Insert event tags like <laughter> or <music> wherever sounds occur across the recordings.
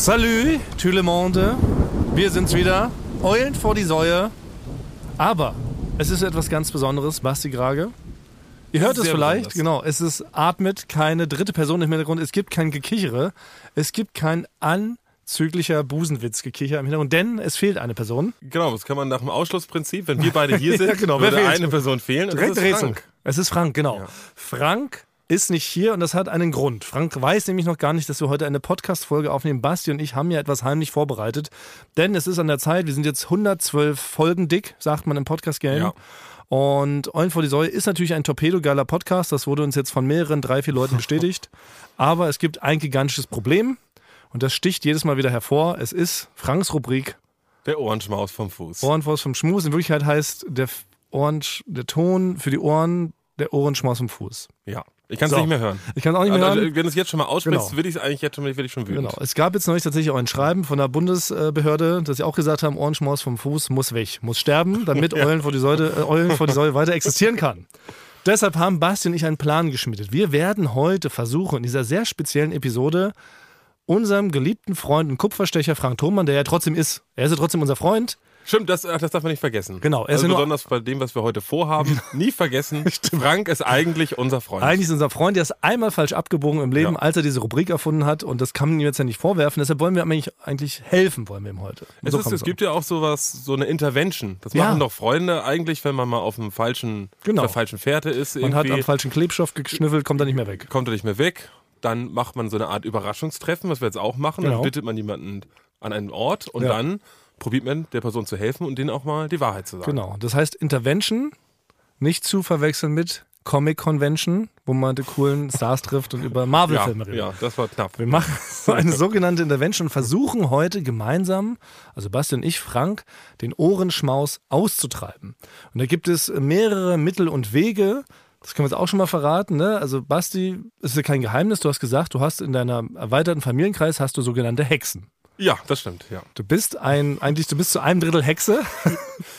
Salut, tout le monde. Wir sind's wieder. Eulen vor die Säue. Aber es ist etwas ganz Besonderes, Basti Grage. Ihr hört es vielleicht, besonders. genau. Es ist atmet keine dritte Person im Hintergrund. Es gibt kein Gekichere. Es gibt kein anzüglicher Busenwitz-Gekicher im Hintergrund, denn es fehlt eine Person. Genau, das kann man nach dem Ausschlussprinzip, wenn wir beide hier Ja, <laughs> sind, genau, wer würde fehlt? eine Person fehlen und Direkt das ist Rätsel. Frank. Es ist Frank, genau. Ja. Frank ist nicht hier und das hat einen Grund. Frank weiß nämlich noch gar nicht, dass wir heute eine Podcast-Folge aufnehmen. Basti und ich haben ja etwas heimlich vorbereitet, denn es ist an der Zeit, wir sind jetzt 112 Folgen dick, sagt man im Podcast-Game. Ja. Und Eulen vor die Säule ist natürlich ein torpedogeiler Podcast, das wurde uns jetzt von mehreren, drei, vier Leuten bestätigt. <laughs> Aber es gibt ein gigantisches Problem und das sticht jedes Mal wieder hervor. Es ist Franks Rubrik Der Ohrenschmaus vom Fuß. Ohrenvoss vom Schmus. In Wirklichkeit heißt der, Ohren, der Ton für die Ohren der Ohrenschmaus vom Fuß. Ja, ich kann es So. nicht mehr hören. Ich kann auch nicht mehr Also, hören. wenn du es jetzt schon mal aussprichst, Genau. will ich es eigentlich jetzt schon, will ich schon wütend. Genau. Es gab jetzt neulich tatsächlich auch ein Schreiben von der Bundesbehörde, dass sie auch gesagt haben, Ohrenschmaus vom Fuß muss weg, muss sterben, damit <laughs> Eulen, vor die Säule, äh, Eulen vor die Säule weiter existieren kann. Deshalb haben Basti und ich einen Plan geschmiedet. Wir werden heute versuchen, in dieser sehr speziellen Episode unserem geliebten Freund und Kupferstecher Frank Thomann, der ja trotzdem ist, er ist ja trotzdem unser Freund, Stimmt, das, ach, das darf man nicht vergessen. Genau, Also besonders bei dem, was wir heute vorhaben, <laughs> nie vergessen. <laughs> Frank ist eigentlich unser Freund. Eigentlich ist unser Freund, der ist einmal falsch abgebogen im Leben, Ja. als er diese Rubrik erfunden hat. Und das kann man ihm jetzt ja nicht vorwerfen. Deshalb wollen wir eigentlich, eigentlich helfen, wollen wir ihm heute. Und es, so ist, es gibt ja auch sowas, so eine Intervention. Das Ja. machen doch Freunde eigentlich, wenn man mal auf dem falschen, Genau. der falschen Fährte ist. an. Man hat am falschen Klebstoff geschnüffelt, kommt er nicht mehr weg. kommt er nicht mehr weg. Dann macht man so eine Art Überraschungstreffen, was wir jetzt auch machen. Genau. Dann bittet man jemanden an einen Ort und dann probiert man der Person zu helfen und denen auch mal die Wahrheit zu sagen. Genau. Das heißt Intervention, nicht zu verwechseln mit Comic Convention, wo man die coolen Stars trifft und über Ja, Marvel-Filme redet. ja, das war knapp. Wir machen so eine sogenannte Intervention und versuchen heute gemeinsam, also Basti und ich, Frank, den Ohrenschmaus auszutreiben. Und da gibt es mehrere Mittel und Wege. Das können wir jetzt auch schon mal verraten. Ne? Also Basti, es ist ja kein Geheimnis, du hast gesagt, du hast in deinem erweiterten Familienkreis hast du sogenannte Hexen. Ja, das stimmt, ja. Du bist ein, eigentlich, du bist zu einem Drittel Hexe.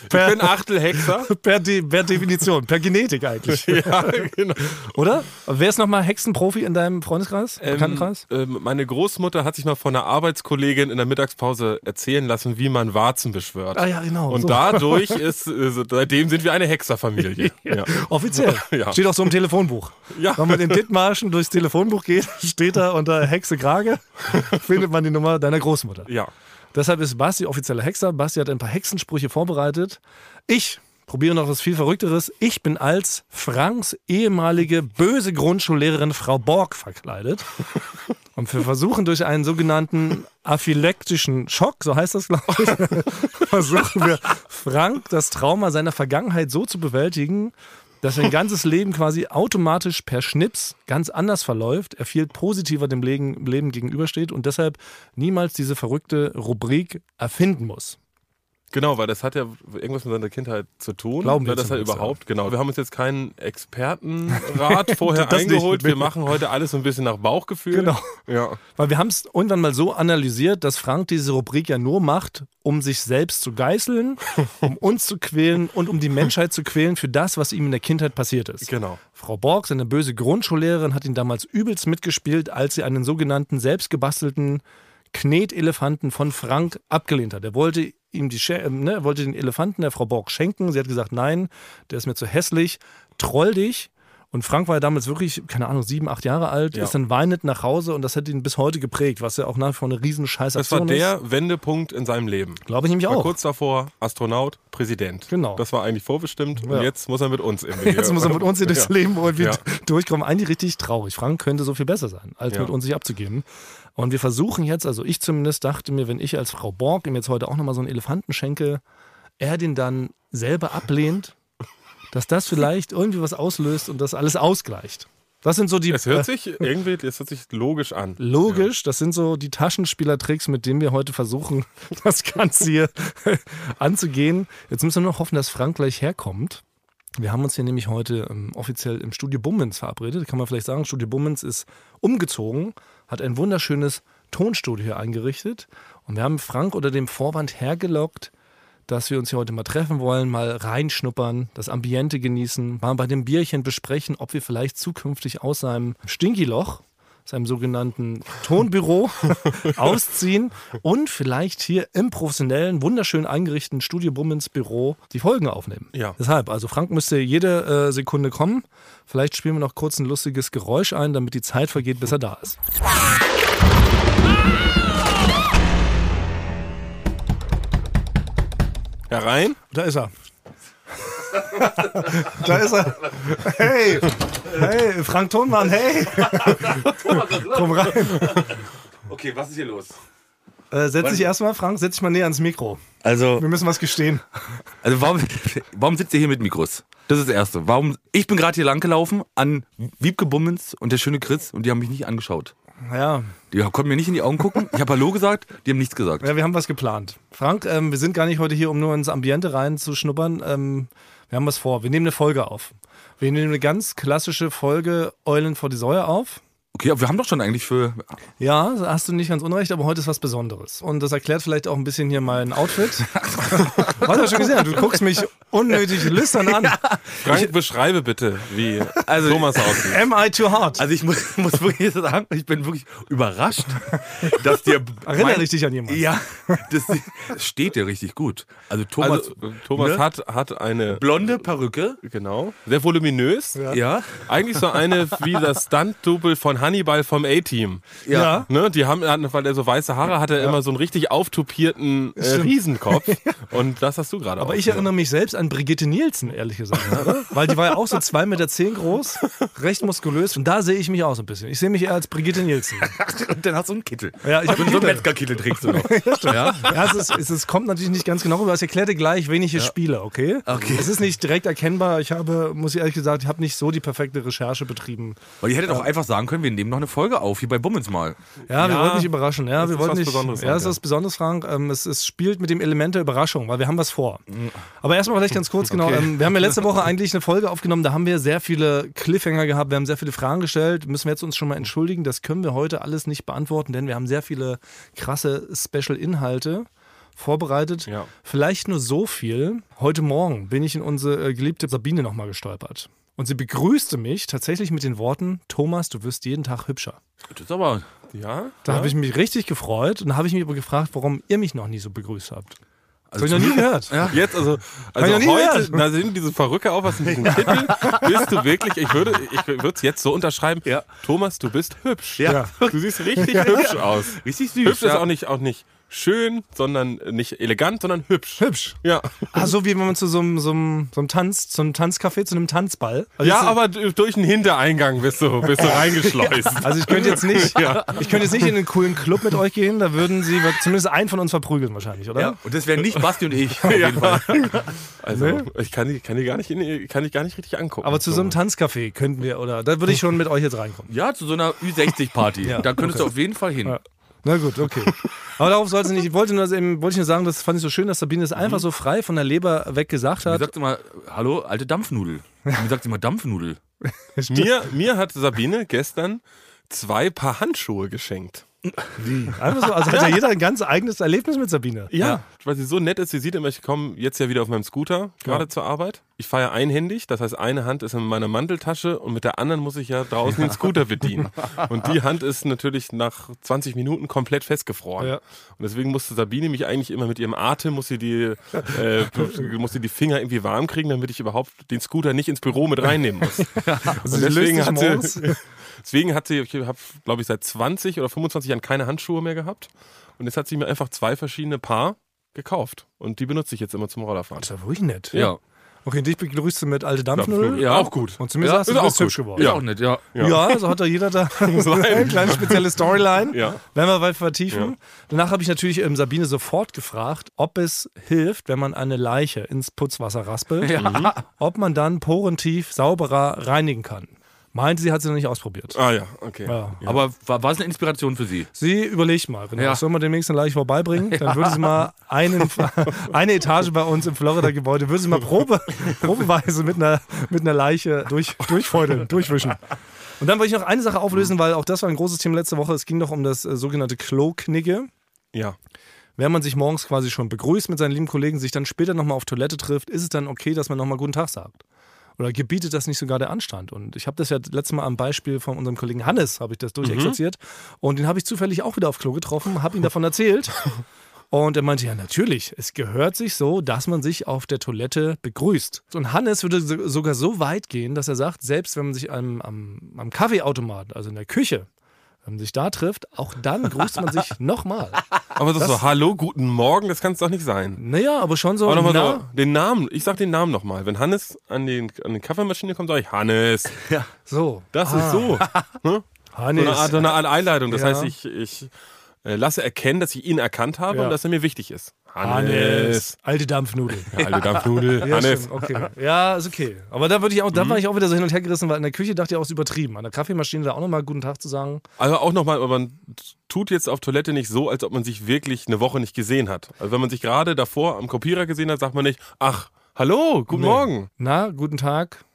Ich bin Achtelhexer. <laughs> per, De per Definition, per Genetik eigentlich. <laughs> ja, genau. Oder? Wer ist nochmal Hexenprofi in deinem Freundeskreis? Bekanntenkreis? Ähm, meine Großmutter hat sich mal von einer Arbeitskollegin in der Mittagspause erzählen lassen, wie man Warzen beschwört. Ah ja, genau. Und so. dadurch ist, seitdem sind wir eine Hexerfamilie. <laughs> ja. Offiziell. Ja. Steht auch so im Telefonbuch. Ja. Wenn man in Dithmarschen durchs Telefonbuch geht, steht da unter Hexe Krage, findet man die Nummer deiner Großmutter. Ja. Deshalb ist Basti offizieller Hexer. Basti hat ein paar Hexensprüche vorbereitet. Ich probiere noch was viel Verrückteres. Ich bin als Franks ehemalige böse Grundschullehrerin Frau Borg verkleidet. <laughs> Und wir versuchen durch einen sogenannten aphylektischen Schock, so heißt das, glaube ich, <laughs> versuchen wir Frank das Trauma seiner Vergangenheit so zu bewältigen, dass sein ganzes Leben quasi automatisch per Schnips ganz anders verläuft, er viel positiver dem Leben, Leben gegenübersteht und deshalb niemals diese verrückte Rubrik erfinden muss. Genau, weil das hat ja irgendwas mit seiner Kindheit zu tun. Glauben wir das zumindest, überhaupt, genau. Wir haben uns jetzt keinen Expertenrat <laughs> vorher eingeholt. Wir machen heute alles so ein bisschen nach Bauchgefühl. Genau. Ja. Weil wir haben es irgendwann mal so analysiert, dass Frank diese Rubrik ja nur macht, um sich selbst zu geißeln, <laughs> um uns zu quälen und um die Menschheit zu quälen für das, was ihm in der Kindheit passiert ist. Genau. Frau Borg, seine böse Grundschullehrerin, hat ihn damals übelst mitgespielt, als sie einen sogenannten selbstgebastelten Knetelefanten von Frank abgelehnt hat. Er wollte ihm die Sch- äh, ne, wollte den Elefanten der Frau Borg schenken. Sie hat gesagt, nein, der ist mir zu hässlich, troll dich. Und Frank war ja damals wirklich, keine Ahnung, sieben, acht Jahre alt, Ja. ist dann weinend nach Hause und das hat ihn bis heute geprägt, was ja auch nach wie vor eine riesen Das war Scheißaktion ist. der Wendepunkt in seinem Leben. Glaube ich nämlich War auch. kurz davor Astronaut, Präsident. Genau. Das war eigentlich vorbestimmt Ja. und jetzt muss er mit uns irgendwie. <laughs> Jetzt muss er mit uns hier durchs. Leben irgendwie durchkommen. Eigentlich richtig traurig. Frank könnte so viel besser sein, als mit uns sich abzugeben. Und wir versuchen jetzt, also ich zumindest dachte mir, wenn ich als Frau Borg ihm jetzt heute auch nochmal so einen Elefanten schenke, er den dann selber ablehnt, dass das vielleicht irgendwie was auslöst und das alles ausgleicht. Das sind so die Es hört sich irgendwie, es hört sich logisch an. Logisch, das sind so die Taschenspielertricks, mit denen wir heute versuchen, <laughs> das Ganze hier <laughs> anzugehen. Jetzt müssen wir nur hoffen, dass Frank gleich herkommt. Wir haben uns hier nämlich heute ähm, offiziell im Studio Bummens verabredet. Kann man vielleicht sagen, Studio Bummens ist umgezogen, hat ein wunderschönes Tonstudio hier eingerichtet. Und wir haben Frank unter dem Vorwand hergelockt, dass wir uns hier heute mal treffen wollen, mal reinschnuppern, das Ambiente genießen, mal bei dem Bierchen besprechen, ob wir vielleicht zukünftig aus seinem Stinkiloch seinem sogenannten Tonbüro <laughs> ausziehen und vielleicht hier im professionellen, wunderschön eingerichteten Studio Bummens Büro die Folgen aufnehmen. Ja. Deshalb, also Frank müsste jede äh, Sekunde kommen. Vielleicht spielen wir noch kurz ein lustiges Geräusch ein, damit die Zeit vergeht, bis er da ist. Herein. Da ist er. <laughs> da ist er. Hey, hey, Frank Thonmann, hey. <laughs> Komm rein. Okay, was ist hier los? Äh, setz dich erstmal, Frank, setz dich mal näher ans Mikro. Also, Wir müssen was gestehen. also warum, <laughs> warum sitzt ihr hier mit Mikros? Das ist das Erste. Warum? Ich bin gerade hier langgelaufen an Wiebke Bummens und der schöne Chris und die haben mich nicht angeschaut. Ja, Die konnten mir nicht in die Augen gucken. Ich habe Hallo gesagt, die haben nichts gesagt. ja wir haben was geplant. Frank, ähm, wir sind gar nicht heute hier, um nur ins Ambiente reinzuschnuppern. Ähm, wir haben was vor. Wir nehmen eine Folge auf. Wir nehmen eine ganz klassische Folge Eulen vor die Säue auf. Okay, aber wir haben doch schon eigentlich für. Ja, hast du nicht ganz unrecht, aber heute ist was Besonderes. Und das erklärt vielleicht auch ein bisschen hier mein Outfit. <laughs> Was du schon gesehen hast, du guckst mich unnötig lüstern an. <laughs> Frank, beschreibe bitte, wie Also- Thomas aussieht. Am I too hard? Also ich muss, <laughs> muss wirklich sagen, ich bin wirklich überrascht, dass dir. Erinnere mein- ich dich an jemanden? Ja, das, steht dir richtig gut. Also Thomas, Also, Thomas ne? hat, hat eine, blonde Perücke. genau, sehr voluminös. Ja. Eigentlich so eine wie das Stunt-Double von Hannibal vom A-Team. Ja. Ne, die haben, weil er so weiße Haare hat, er immer so einen richtig auftupierten äh. Riesenkopf. <laughs> Und das hast du gerade Aber auch. ich erinnere mich selbst an Brigitte Nielsen, ehrlich gesagt. <laughs> Weil die war ja auch so 2,10 Meter zehn groß, recht muskulös. Und da sehe ich mich auch so ein bisschen. Ich sehe mich eher als Brigitte Nielsen. <laughs> Und dann hast du einen Kittel. Ja, ich hab so einen einen Kittel. Metzgerkittel trägst du noch. ja? Ja, es, ist, es, kommt natürlich nicht ganz genau rüber. Ich erkläre dir gleich, wen ich hier spiele, okay? Okay. Es ist nicht direkt erkennbar. Ich habe, muss ich ehrlich gesagt, ich habe nicht so die perfekte Recherche betrieben. Weil ihr hättet auch einfach sagen können, wir nehmen noch eine Folge auf, hier bei Bummens mal. Ja, wir Ja, wollten dich überraschen. Ja, das wir ist wollten was nicht. Besonderes, ja, es ist was Besonderes, Frank. Ähm, es, es spielt mit dem Element der Überraschung, weil wir haben was vor. Aber erstmal vielleicht ganz kurz, genau. Okay. Ähm, wir haben ja letzte Woche eigentlich eine Folge aufgenommen, da haben wir sehr viele Cliffhanger gehabt, wir haben sehr viele Fragen gestellt. Müssen wir jetzt uns schon mal entschuldigen, das können wir heute alles nicht beantworten, denn wir haben sehr viele krasse Special-Inhalte vorbereitet. Ja. Vielleicht nur so viel. Heute Morgen bin ich in unsere äh, geliebte Sabine nochmal gestolpert. Und sie begrüßte mich tatsächlich mit den Worten: Thomas, du wirst jeden Tag hübscher. Das ist aber. ja? Da ja? habe ich mich richtig gefreut und da habe ich mich aber gefragt, warum ihr mich noch nie so begrüßt habt. Das Also habe ich noch nie <laughs> gehört. Ja. Jetzt, also, also heute, da sind diese Verrücke auf, was in diesem Titel, <laughs> bist du wirklich, ich würde ich würde es jetzt so unterschreiben, Ja. Thomas, du bist hübsch. Ja. Du siehst richtig hübsch aus. Richtig süß. Hübsch ist auch nicht, auch nicht schön, sondern nicht elegant, sondern hübsch. Hübsch. Ja, <laughs> Ah, so wie wenn man zu so einem, so einem, so einem Tanz, zu einem Tanzcafé, zu einem Tanzball. Also ja aber durch einen Hintereingang bist du, bist du <laughs> reingeschleust. Also ich könnte jetzt nicht, <laughs> ich könnte jetzt nicht in einen coolen Club mit euch gehen, da würden sie zumindest einen von uns verprügeln wahrscheinlich, oder? Ja, und das wären nicht Basti und ich. Auf jeden Fall. Also, ich kann die, kann die gar nicht, in, kann die gar nicht richtig angucken. Aber zu so einem Tanzcafé könnten wir, oder da würde ich schon mit euch jetzt reinkommen. Ja, zu so einer Ü60-Party. Ja, da könntest du auf jeden Fall hin. Na gut, okay. Aber darauf soll es nicht. Ich wollte nur, eben, wollte ich nur sagen, das fand ich so schön, dass Sabine es einfach so frei von der Leber weg gesagt hat. sagt sie mal, hallo, alte Dampfnudel. Wie sagt sie mal Dampfnudel? <laughs> mir, mir hat Sabine gestern zwei Paar Handschuhe geschenkt. Einfach so, also hat ja <laughs> jeder ein ganz eigenes Erlebnis mit Sabine. Ja, weil sie so nett ist. Sie sieht immer, ich komme jetzt ja wieder auf meinem Scooter gerade Ja. zur Arbeit. Ich fahre ja einhändig, das heißt, eine Hand ist in meiner Manteltasche und mit der anderen muss ich ja draußen den Scooter bedienen. <laughs> Und die Hand ist natürlich nach 20 Minuten komplett festgefroren. Ja. Und deswegen musste Sabine mich eigentlich immer mit ihrem Atem, muss sie die, äh, <laughs> muss sie die Finger irgendwie warm kriegen, damit ich überhaupt den Scooter nicht ins Büro mit reinnehmen muss. Also Und deswegen sich hat morgens. sie, deswegen hat sie, ich habe, glaube ich, seit 20 oder 25 Jahren keine Handschuhe mehr gehabt. Und jetzt hat sie mir einfach zwei verschiedene Paar gekauft. Und die benutze ich jetzt immer zum Rollerfahren. Das ist ja wirklich nett. Ja. Okay, dich begrüßt du mit alte Dampfnudel. Dampfnudel. Ja. Auch gut. Und zu mir Ja, sagst du, ist du bist hübsch geworden. Ja. auch nett, ja. Ja. Ja, so hat da jeder da <laughs> <laughs> eine kleine spezielle Storyline. Ja. Werden wir bald vertiefen. Ja. Danach habe ich natürlich ähm, Sabine sofort gefragt, ob es hilft, wenn man eine Leiche ins Putzwasser raspelt, Ja. ob man dann porentief sauberer reinigen kann. Meinte sie, hat sie noch nicht ausprobiert. Ah ja, okay. Ja. Aber war, war es eine Inspiration für Sie? Sie überlegt mal, genau. Ja. Soll man demnächst eine Leiche vorbeibringen? <laughs> Dann würde sie mal einen, <laughs> eine Etage bei uns im Florida-Gebäude, würde sie mal Probe, <laughs> probeweise mit einer, mit einer Leiche durch, durchfeudeln, durchwischen. Und dann wollte ich noch eine Sache auflösen, weil auch das war ein großes Thema letzte Woche. Es ging doch um das äh, sogenannte Klo-Knigge. Ja. Wenn man sich morgens quasi schon begrüßt mit seinen lieben Kollegen, sich dann später nochmal auf Toilette trifft, ist es dann okay, dass man nochmal Guten Tag sagt. Oder gebietet das nicht sogar der Anstand? Und ich habe das ja letztes Mal am Beispiel von unserem Kollegen Hannes, habe ich das durchexerziert. Und den habe ich zufällig auch wieder auf Klo getroffen, habe ihm davon erzählt. <laughs> Und er meinte, ja, natürlich, es gehört sich so, dass man sich auf der Toilette begrüßt. Und Hannes würde so- sogar so weit gehen, dass er sagt, selbst wenn man sich am, am, am Kaffeeautomaten, also in der Küche, wenn man sich da trifft, auch dann grüßt man sich <laughs> nochmal. Aber das, so, hallo, guten Morgen, das kann es doch nicht sein. Naja, aber schon so. Aber nochmal na, so, den Namen, ich sag den Namen nochmal. Wenn Hannes an, den, an die Kaffeemaschine kommt, sage ich Hannes. so. Das ist so. <laughs> So Hannes. eine Art, so eine Art Einleitung. Das Ja. heißt, ich, ich lasse erkennen, dass ich ihn erkannt habe Ja. und dass er mir wichtig ist. Hannes. Alte Dampfnudel. Ja, alte Dampfnudel. Ja, Hannes. stimmt, okay. Ja, ist okay. Aber da, würde ich auch, da war ich auch wieder so hin und her gerissen, weil in der Küche dachte ich auch, es ist übertrieben. An der Kaffeemaschine da auch nochmal guten Tag zu sagen. Also auch nochmal, man tut jetzt auf Toilette nicht so, als ob man sich wirklich eine Woche nicht gesehen hat. Also wenn man sich gerade davor am Kopierer gesehen hat, sagt man nicht, ach, hallo, guten Nee. Morgen. Na, guten Tag.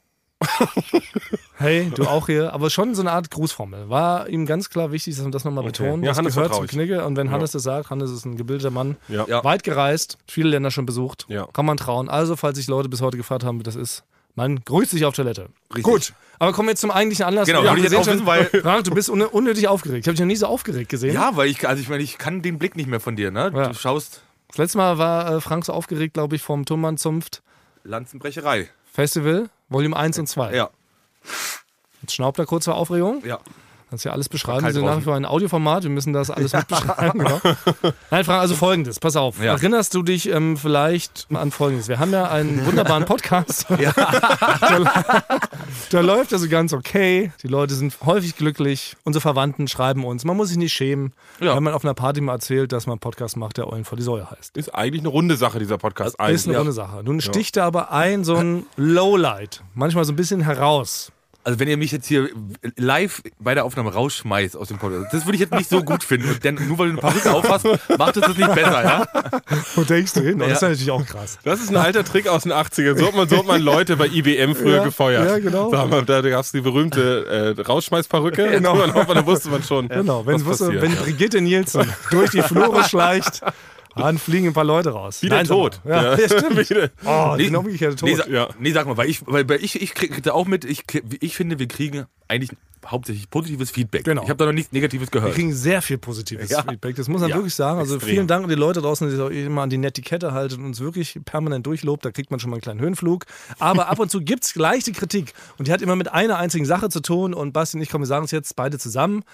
<laughs> hey, du auch hier. Aber schon so eine Art Grußformel. War ihm ganz klar wichtig, dass man das nochmal Okay. betont. Ja, das Hannes gehört zum. Knigge. Und wenn Hannes das sagt, Hannes ist ein gebildeter Mann, Ja. Ja. weit gereist, viele Länder schon besucht, Ja. kann man trauen. Also, falls sich Leute bis heute gefragt haben, wie das ist, man grüßt sich auf Toilette. Richtig. Gut. Aber kommen wir jetzt zum eigentlichen Anlass. Genau, Ja, ich jetzt auch wissen, schon- Frank, du bist un unnötig aufgeregt. Ich habe dich noch nie so aufgeregt gesehen. Ja, weil ich, also ich meine, ich kann den Blick nicht mehr von dir, ne? Ja. Du schaust Das letzte Mal war äh, Frank so aufgeregt, glaube ich, vom Turmmann-Zunft Lanzenbrecherei. Festival, Volume 1 und 2. Ja, Jetzt schnaubt er kurz vor Aufregung. ja. Kannst ja alles beschreiben. Wir sind nach wie vor ein Audioformat. Wir müssen das alles mit beschreiben. genau. Nein, Frank, also folgendes. Pass auf. Ja. Erinnerst du dich ähm, vielleicht an folgendes? Wir haben ja einen wunderbaren <laughs> Podcast. da, <laughs> da läuft also ganz okay. Die Leute sind häufig glücklich. Unsere Verwandten schreiben uns. Man muss sich nicht schämen, Ja. wenn man auf einer Party mal erzählt, dass man einen Podcast macht, der Eulen vor die Säue heißt. Ist eigentlich eine runde Sache, dieser Podcast. Ist eine runde Sache. Nun sticht da aber ein so ein Lowlight, manchmal so ein bisschen heraus. Also wenn ihr mich jetzt hier live bei der Aufnahme rausschmeißt aus dem Podcast, das würde ich jetzt nicht so gut finden. Denn, nur weil du eine Perücke aufhast, macht es das nicht besser, ja? Wo denkst du hin? Das Ja. ist natürlich auch krass. Das ist ein alter Trick aus den 80ern. So hat man, so hat man Leute bei IBM früher Ja, gefeuert. ja, genau. Da, wir- da gab es die berühmte äh, Rausschmeißperücke. <laughs> Genau. Und dann, dann wusste man schon, Genau, wenn, wusste, wenn Brigitte Nielsen durch die Flure schleicht, <laughs> dann fliegen ein paar Leute raus. Wie der Nein, Tod. sag mal. Ja, ja, stimmt. <laughs> Oh, Nee, genau umgekehrte Tod. Nee, sa Ja. nee, sag mal, weil ich, weil, ich, ich krieg da auch mit, ich, ich finde, wir kriegen eigentlich hauptsächlich positives Feedback. Genau. Ich habe da noch nichts Negatives wir gehört. kriegen sehr viel positives Ja. Feedback. Das muss man Ja, wirklich sagen. Also extrem. vielen Dank an die Leute draußen, die sich immer an die Netiquette halten und uns wirklich permanent durchlobt. Da kriegt man schon mal einen kleinen Höhenflug. Aber <laughs> ab und zu gibt es leichte Kritik. Und die hat immer mit einer einzigen Sache zu tun. Und Basti und ich, komm, wir sagen es jetzt beide zusammen.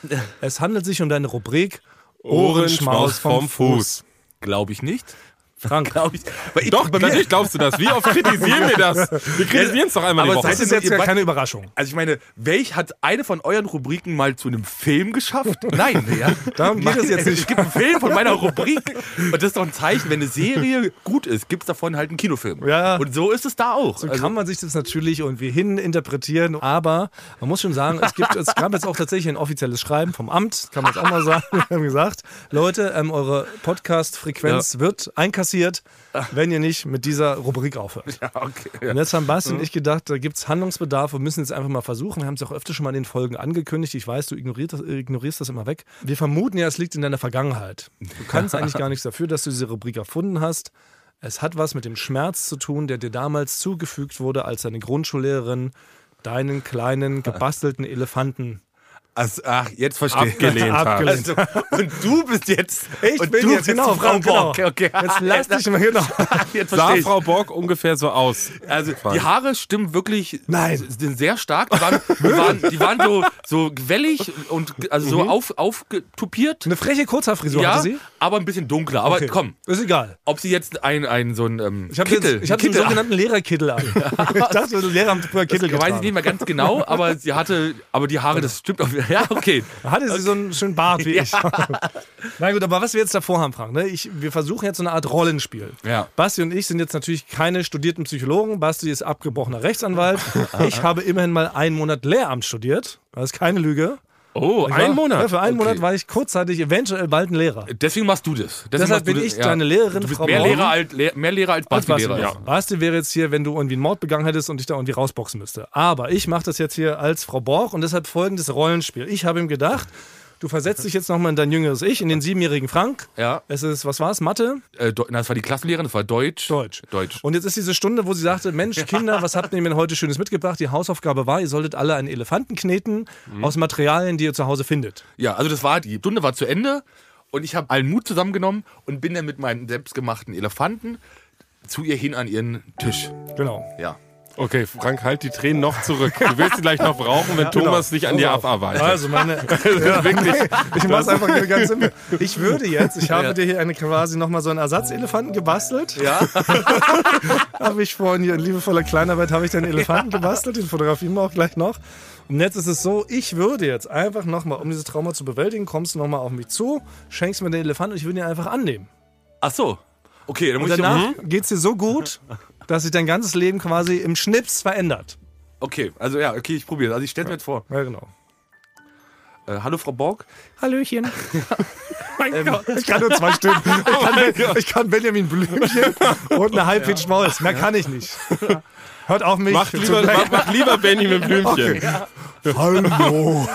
Es handelt sich um deine Rubrik Ohrenschmaus vom Fuß. Glaube ich nicht. Frank, <laughs> Glaube ich. Ich Doch, bei natürlich glaubst du das. Wie oft kritisieren wir das? Wir kritisieren es doch einmal Aber die Woche. das ist jetzt beid- keine Überraschung. Also ich meine, welch hat eine von euren Rubriken mal zu einem Film geschafft? Nein, <laughs> ja. Darum geht es jetzt nicht. <laughs> Es gibt einen Film von meiner Rubrik und das ist doch ein Zeichen, wenn eine Serie gut ist, gibt es davon halt einen Kinofilm. Ja. Und so ist es da auch. So Also, kann man sich das natürlich irgendwie hin interpretieren, aber man muss schon sagen, es, gibt, es gab jetzt auch tatsächlich ein offizielles Schreiben vom Amt, kann man jetzt auch mal sagen. Wir haben gesagt, Leute, ähm, eure Podcast-Frequenz wird einkassiert, wenn ihr nicht mit dieser Rubrik aufhört. ja, okay. Und jetzt haben Basti und ich gedacht, da gibt es Handlungsbedarf und müssen jetzt einfach mal versuchen. Wir haben es auch öfter schon mal in den Folgen angekündigt. Ich weiß, du ignorierst das, ignorierst das immer weg. Wir vermuten ja, es liegt in deiner Vergangenheit. Du kannst <laughs> eigentlich gar nichts dafür, dass du diese Rubrik erfunden hast. Es hat was mit dem Schmerz zu tun, der dir damals zugefügt wurde, als deine Grundschullehrerin deinen kleinen gebastelten Elefanten. Also, ach, jetzt verstehe ich. Abgelehnt hat. <laughs> Also, und du bist jetzt. Ich und bin du jetzt bist genau, die Frau genau. Bock. Okay, okay. Jetzt lass dich mal genau. <laughs> Jetzt Sah ich. Frau Borg ungefähr so aus. Also die Haare stimmen wirklich Nein. sind sehr stark. Die waren, die waren, die waren so, so wellig und also so auf, aufgetupiert. Eine freche Kurzhaarfrisur Ja, hatte sie. aber ein bisschen dunkler. Aber Okay. komm, Ist egal. ob sie jetzt ein, ein so ein ähm, Ich habe Kittel, jetzt, ich hatte einen sogenannten Lehrerkittel an. <laughs> ich dachte, Lehrer haben früher Kittel das weiß ich getragen. nicht mehr ganz genau, aber sie hatte, aber die Haare, das stimmt auch. <laughs> Ja, okay. Hatte sie so einen schönen Bart wie <laughs> ich. <laughs> Na gut, aber was wir jetzt davor haben, Frank, ne? ich, wir versuchen jetzt so eine Art Rollenspiel. Ja. Basti und ich sind jetzt natürlich keine studierten Psychologen. Basti ist abgebrochener Rechtsanwalt. ich habe immerhin mal einen Monat Lehramt studiert. Das ist keine Lüge. Oh, Ich ein war- Monat. Ja, für einen Okay. Monat war ich kurzzeitig eventuell bald ein Lehrer. Deswegen machst du das. Deswegen Deshalb bin das, ich deine Lehrerin, Frau mehr. Lehrer, als, mehr Lehrer als Als Basti Basti wäre. jetzt hier, wenn du irgendwie einen Mord begangen hättest und dich da irgendwie rausboxen müsste. Aber ich mache das jetzt hier als Frau Borg und deshalb folgendes Rollenspiel. Ich habe ihm gedacht, Du versetzt dich jetzt nochmal in dein jüngeres Ich, in den siebenjährigen Frank. Ja. Es ist, was war es, Mathe? Äh, Deu- na, das war die Klassenlehrerin, das war Deutsch. Deutsch. Deutsch. Und jetzt ist diese Stunde, wo sie sagte, Mensch, <laughs> Kinder, was habt ihr mir denn heute Schönes mitgebracht? Die Hausaufgabe war, ihr solltet alle einen Elefanten kneten aus Materialien, die ihr zu Hause findet. Ja, also das war, die Stunde war zu Ende und ich habe allen Mut zusammengenommen und bin dann mit meinen selbstgemachten Elefanten zu ihr hin an ihren Tisch. Genau. Ja. Okay, Frank, halt die Tränen noch zurück. Du willst sie gleich noch brauchen, wenn Thomas dich an dir abarbeitet. Also meine, <laughs> ja, wirklich, ich mach's einfach ganz simpel. <laughs> Ich würde jetzt, ich habe Ja. dir hier eine quasi nochmal so einen Ersatzelefanten gebastelt. Ja. <laughs> habe ich vorhin hier in liebevoller Kleinarbeit habe ich den Elefanten gebastelt, den fotografieren wir auch gleich noch. Und jetzt ist es so, ich würde jetzt einfach nochmal, um dieses Trauma zu bewältigen, kommst du nochmal auf mich zu, schenkst mir den Elefanten und ich würde ihn einfach annehmen. Ach so. Okay, dann muss Und ich. danach geht's dir so gut, dass sich dein ganzes Leben quasi im Schnips verändert. Okay, also ja, okay, ich probiere. Also ich stelle mir jetzt vor. Ja, genau. Äh, hallo Frau Borg. Hallöchen. <laughs> mein Gott, ich kann nur zwei Stimmen. <laughs> Ich kann, Ben- ich kann Benjamin Blümchen und eine Halbpitch Maus. Mehr kann ich nicht. Hört auf mich. Mach zu lieber, mach, mach lieber Benjamin Blümchen. Hallo.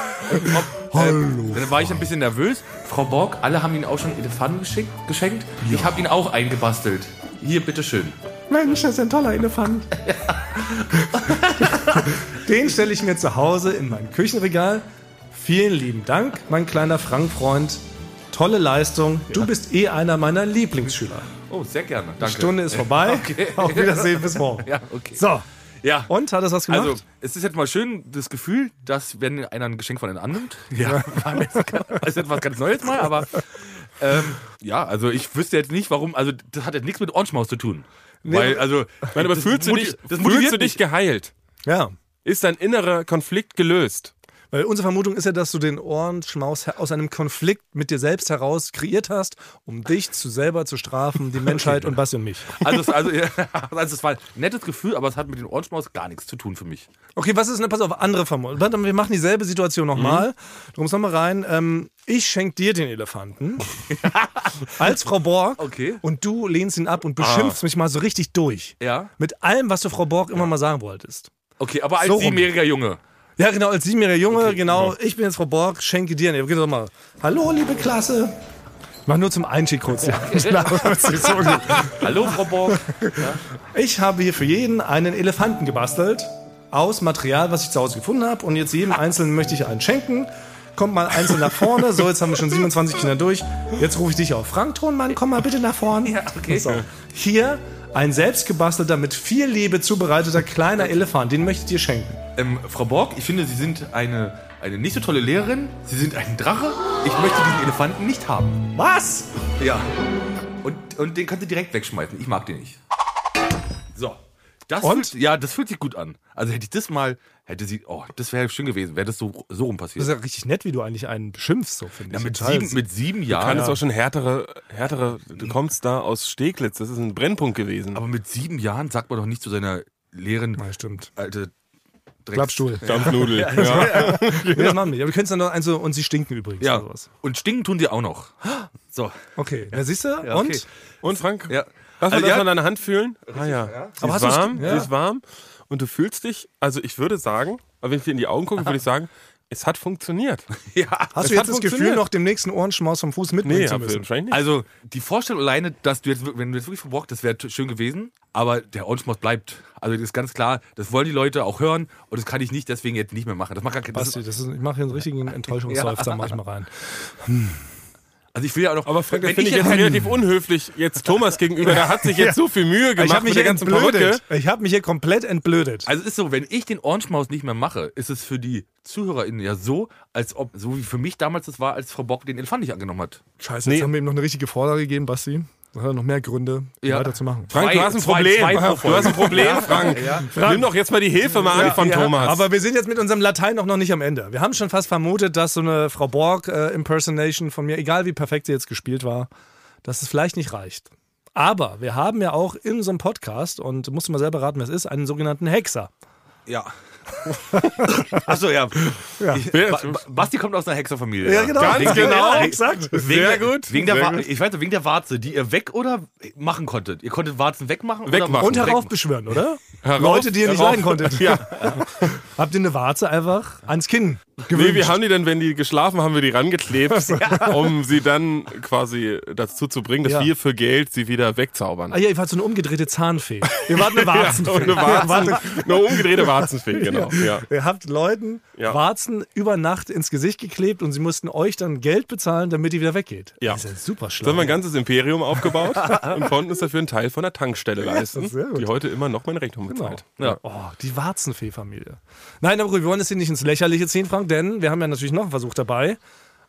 Hallo. Dann war ich ein bisschen nervös. Frau Borg, alle haben Ihnen auch schon Elefanten geschenkt. Ich habe ihn auch eingebastelt. Hier, bitteschön. Mensch, das ist ein toller Elefant. <laughs> Den stelle ich mir zu Hause in mein Küchenregal. Vielen lieben Dank, mein kleiner Frank-Freund. Tolle Leistung. Du bist eh einer meiner Lieblingsschüler. Oh, sehr gerne. Die Danke. Stunde ist vorbei. <laughs> Okay. Auf Wiedersehen, bis morgen. Ja, okay. So, Ja. und hat es was gemacht? Also, es ist jetzt mal schön, das Gefühl, dass wenn einer ein Geschenk von einem annimmt, ja, <laughs> das ist etwas ganz Neues mal, aber ähm, ja, also ich wüsste jetzt nicht, warum, also das hat jetzt nichts mit Orange Maus zu tun. Weil, also, Nein, aber das fühlst du dich, das fühlst du dich geheilt? ja. Ist dein innerer Konflikt gelöst? Weil unsere Vermutung ist ja, dass du den Ohrenschmaus aus einem Konflikt mit dir selbst heraus kreiert hast, um dich zu selber zu strafen, die <laughs> Menschheit und Basti und mich. Also, es, also, <laughs> ja, also es war ein nettes Gefühl, aber es hat mit den Orange Maus gar nichts zu tun für mich. Okay, was ist denn, pass auf, andere Vermutung. Wir machen dieselbe Situation nochmal. Du kommst nochmal rein. Ähm, ich schenke dir den Elefanten <laughs> als Frau Borg Okay. und du lehnst ihn ab und beschimpfst mich mal so richtig durch. Ja. Mit allem, was du Frau Borg immer mal sagen wolltest. Okay, aber als So siebenjähriger Junge. Ja, genau, als siebenjähriger Junge, genau. Ich bin jetzt Frau Borg, schenke dir. Okay, sag mal. Hallo, liebe Klasse. Ich mach nur zum Einstieg kurz. Ja. <laughs> Hallo, Frau Borg. Ich habe hier für jeden einen Elefanten gebastelt. Aus Material, was ich zu Hause gefunden habe. Und jetzt jedem Einzelnen möchte ich einen schenken. Kommt mal einzeln nach vorne. So, jetzt haben wir schon 27 Kinder durch. Jetzt rufe ich dich auf. Frank Thronmann, komm mal bitte nach vorne. Ja, okay. So. Hier ein selbstgebastelter, mit viel Liebe zubereiteter kleiner Elefant. Den möchte ich dir schenken. Ähm, Frau Borg, ich finde, Sie sind eine, eine nicht so tolle Lehrerin. Sie sind ein Drache. Ich möchte diesen Elefanten nicht haben. Was? Ja. Und, und den kannst du direkt wegschmeißen. Ich mag den nicht. So. Das Und? Fühlt, ja, das fühlt sich gut an. Also hätte ich das mal, hätte sie, oh, das wäre schön gewesen, wäre das so, so rum passiert. Das ist ja richtig nett, wie du eigentlich einen beschimpfst, so finde ja, ich. mit, sieben, mit sieben Du Jahren. kannst auch schon härtere, härtere, du kommst da aus Steglitz, das ist ein Brennpunkt gewesen. Aber mit sieben Jahren sagt man doch nicht zu seiner Lehrerin, Ja, stimmt. alte Drecks- Klappstuhl. <laughs> Dampfnudel. ja. <laughs> Nee, das machen wir nicht. Aber wir können es dann noch ein so, und sie stinken übrigens. Ja. oder sowas. Und stinken tun sie auch noch. So. Okay, ja, siehst du? okay. Und? Und Frank, Ja. lass mal Also, das ja. an deine Hand fühlen. Ah ja. Sie Aber ist warm, ja. sie ist warm. Und du fühlst dich, also ich würde sagen, aber wenn ich dir in die Augen gucke, würde ich sagen, es hat funktioniert. <laughs> Ja. Hast Es du jetzt das Gefühl, noch dem nächsten Ohrenschmaus vom Fuß mitnehmen Nee, zu müssen? wahrscheinlich nicht. Also die Vorstellung alleine, dass du jetzt, wenn du jetzt wirklich verbraucht, das wäre schön gewesen, aber der Ohrenschmaus bleibt. Also das ist ganz klar, das wollen die Leute auch hören und das kann ich nicht deswegen jetzt nicht mehr machen. Das macht gar keinen Basti, das ist, ich mache hier einen richtigen <laughs> Enttäuschungsseufzer, mach ich mal rein. Also ich will ja auch noch. aber Frank, das wenn finde ich jetzt relativ unhöflich jetzt Thomas gegenüber. Der hat sich jetzt so viel Mühe Ich gemacht habe mich mit der ganzen Perücke. Ich habe mich hier komplett entblödet. Also es ist so, wenn ich den Ohrenschmaus nicht mehr mache, ist es für die ZuhörerInnen ja so, als ob, so wie für mich damals das war, als Frau Bock den Elefant nicht angenommen hat. Scheiße, jetzt haben wir ihm noch eine richtige Vorlage gegeben, Basti. Da hat noch mehr Gründe, Ja. weiterzumachen. Frank, du hast ein zwei- Problem. zwei du hast ein Problem, Frank. Nimm doch jetzt mal die Hilfe mal an von Thomas. Aber wir sind jetzt mit unserem Latein auch noch nicht am Ende. Wir haben schon fast vermutet, dass so eine Frau Borg-Impersonation von mir, egal wie perfekt sie jetzt gespielt war, dass es vielleicht nicht reicht. Aber wir haben ja auch in unserem Podcast, und musst du mal selber raten, wer es ist, einen sogenannten Hexer. Ja. <laughs> Achso, ja. Ja. Ich, ba Ba- Basti kommt aus einer Hexerfamilie. Ja, genau. Ganz Wegen- genau. Ja, <laughs> exakt. Wegen Sehr der, gut, Wegen der gut. Ich weiß nicht, wegen der Warze, die ihr weg oder machen konntet. Ihr konntet Warzen wegmachen? Wegmachen. Oder Und heraufbeschwören, oder? Herauf- Leute, die ihr nicht herauf- leiden konntet. <laughs> Ja. Habt ihr eine Warze einfach ans Kinn Nee, wir haben die dann, wenn die geschlafen haben, wir die rangeklebt, <laughs> um sie dann quasi dazu zu bringen, dass Ja. wir für Geld sie wieder wegzaubern. Ah ja, ihr wart so eine umgedrehte Zahnfee. <laughs> Ihr wart eine Warzenfee. eine, Warzen, eine umgedrehte Warzenfee, genau. <laughs> Ja. Ihr habt Leuten Ja. Warzen über Nacht ins Gesicht geklebt und sie mussten euch dann Geld bezahlen, damit die wieder weggeht. Ja. Das ist ja super schlau. So haben wir ein ganzes Imperium aufgebaut und konnten uns dafür einen Teil von der Tankstelle leisten, die heute immer noch meine Rechnung Genau. bezahlt. Ja. Oh, die Warzenfee-Familie. Nein, aber wir wollen es hier nicht ins Lächerliche ziehen, Frank, denn wir haben ja natürlich noch einen Versuch dabei.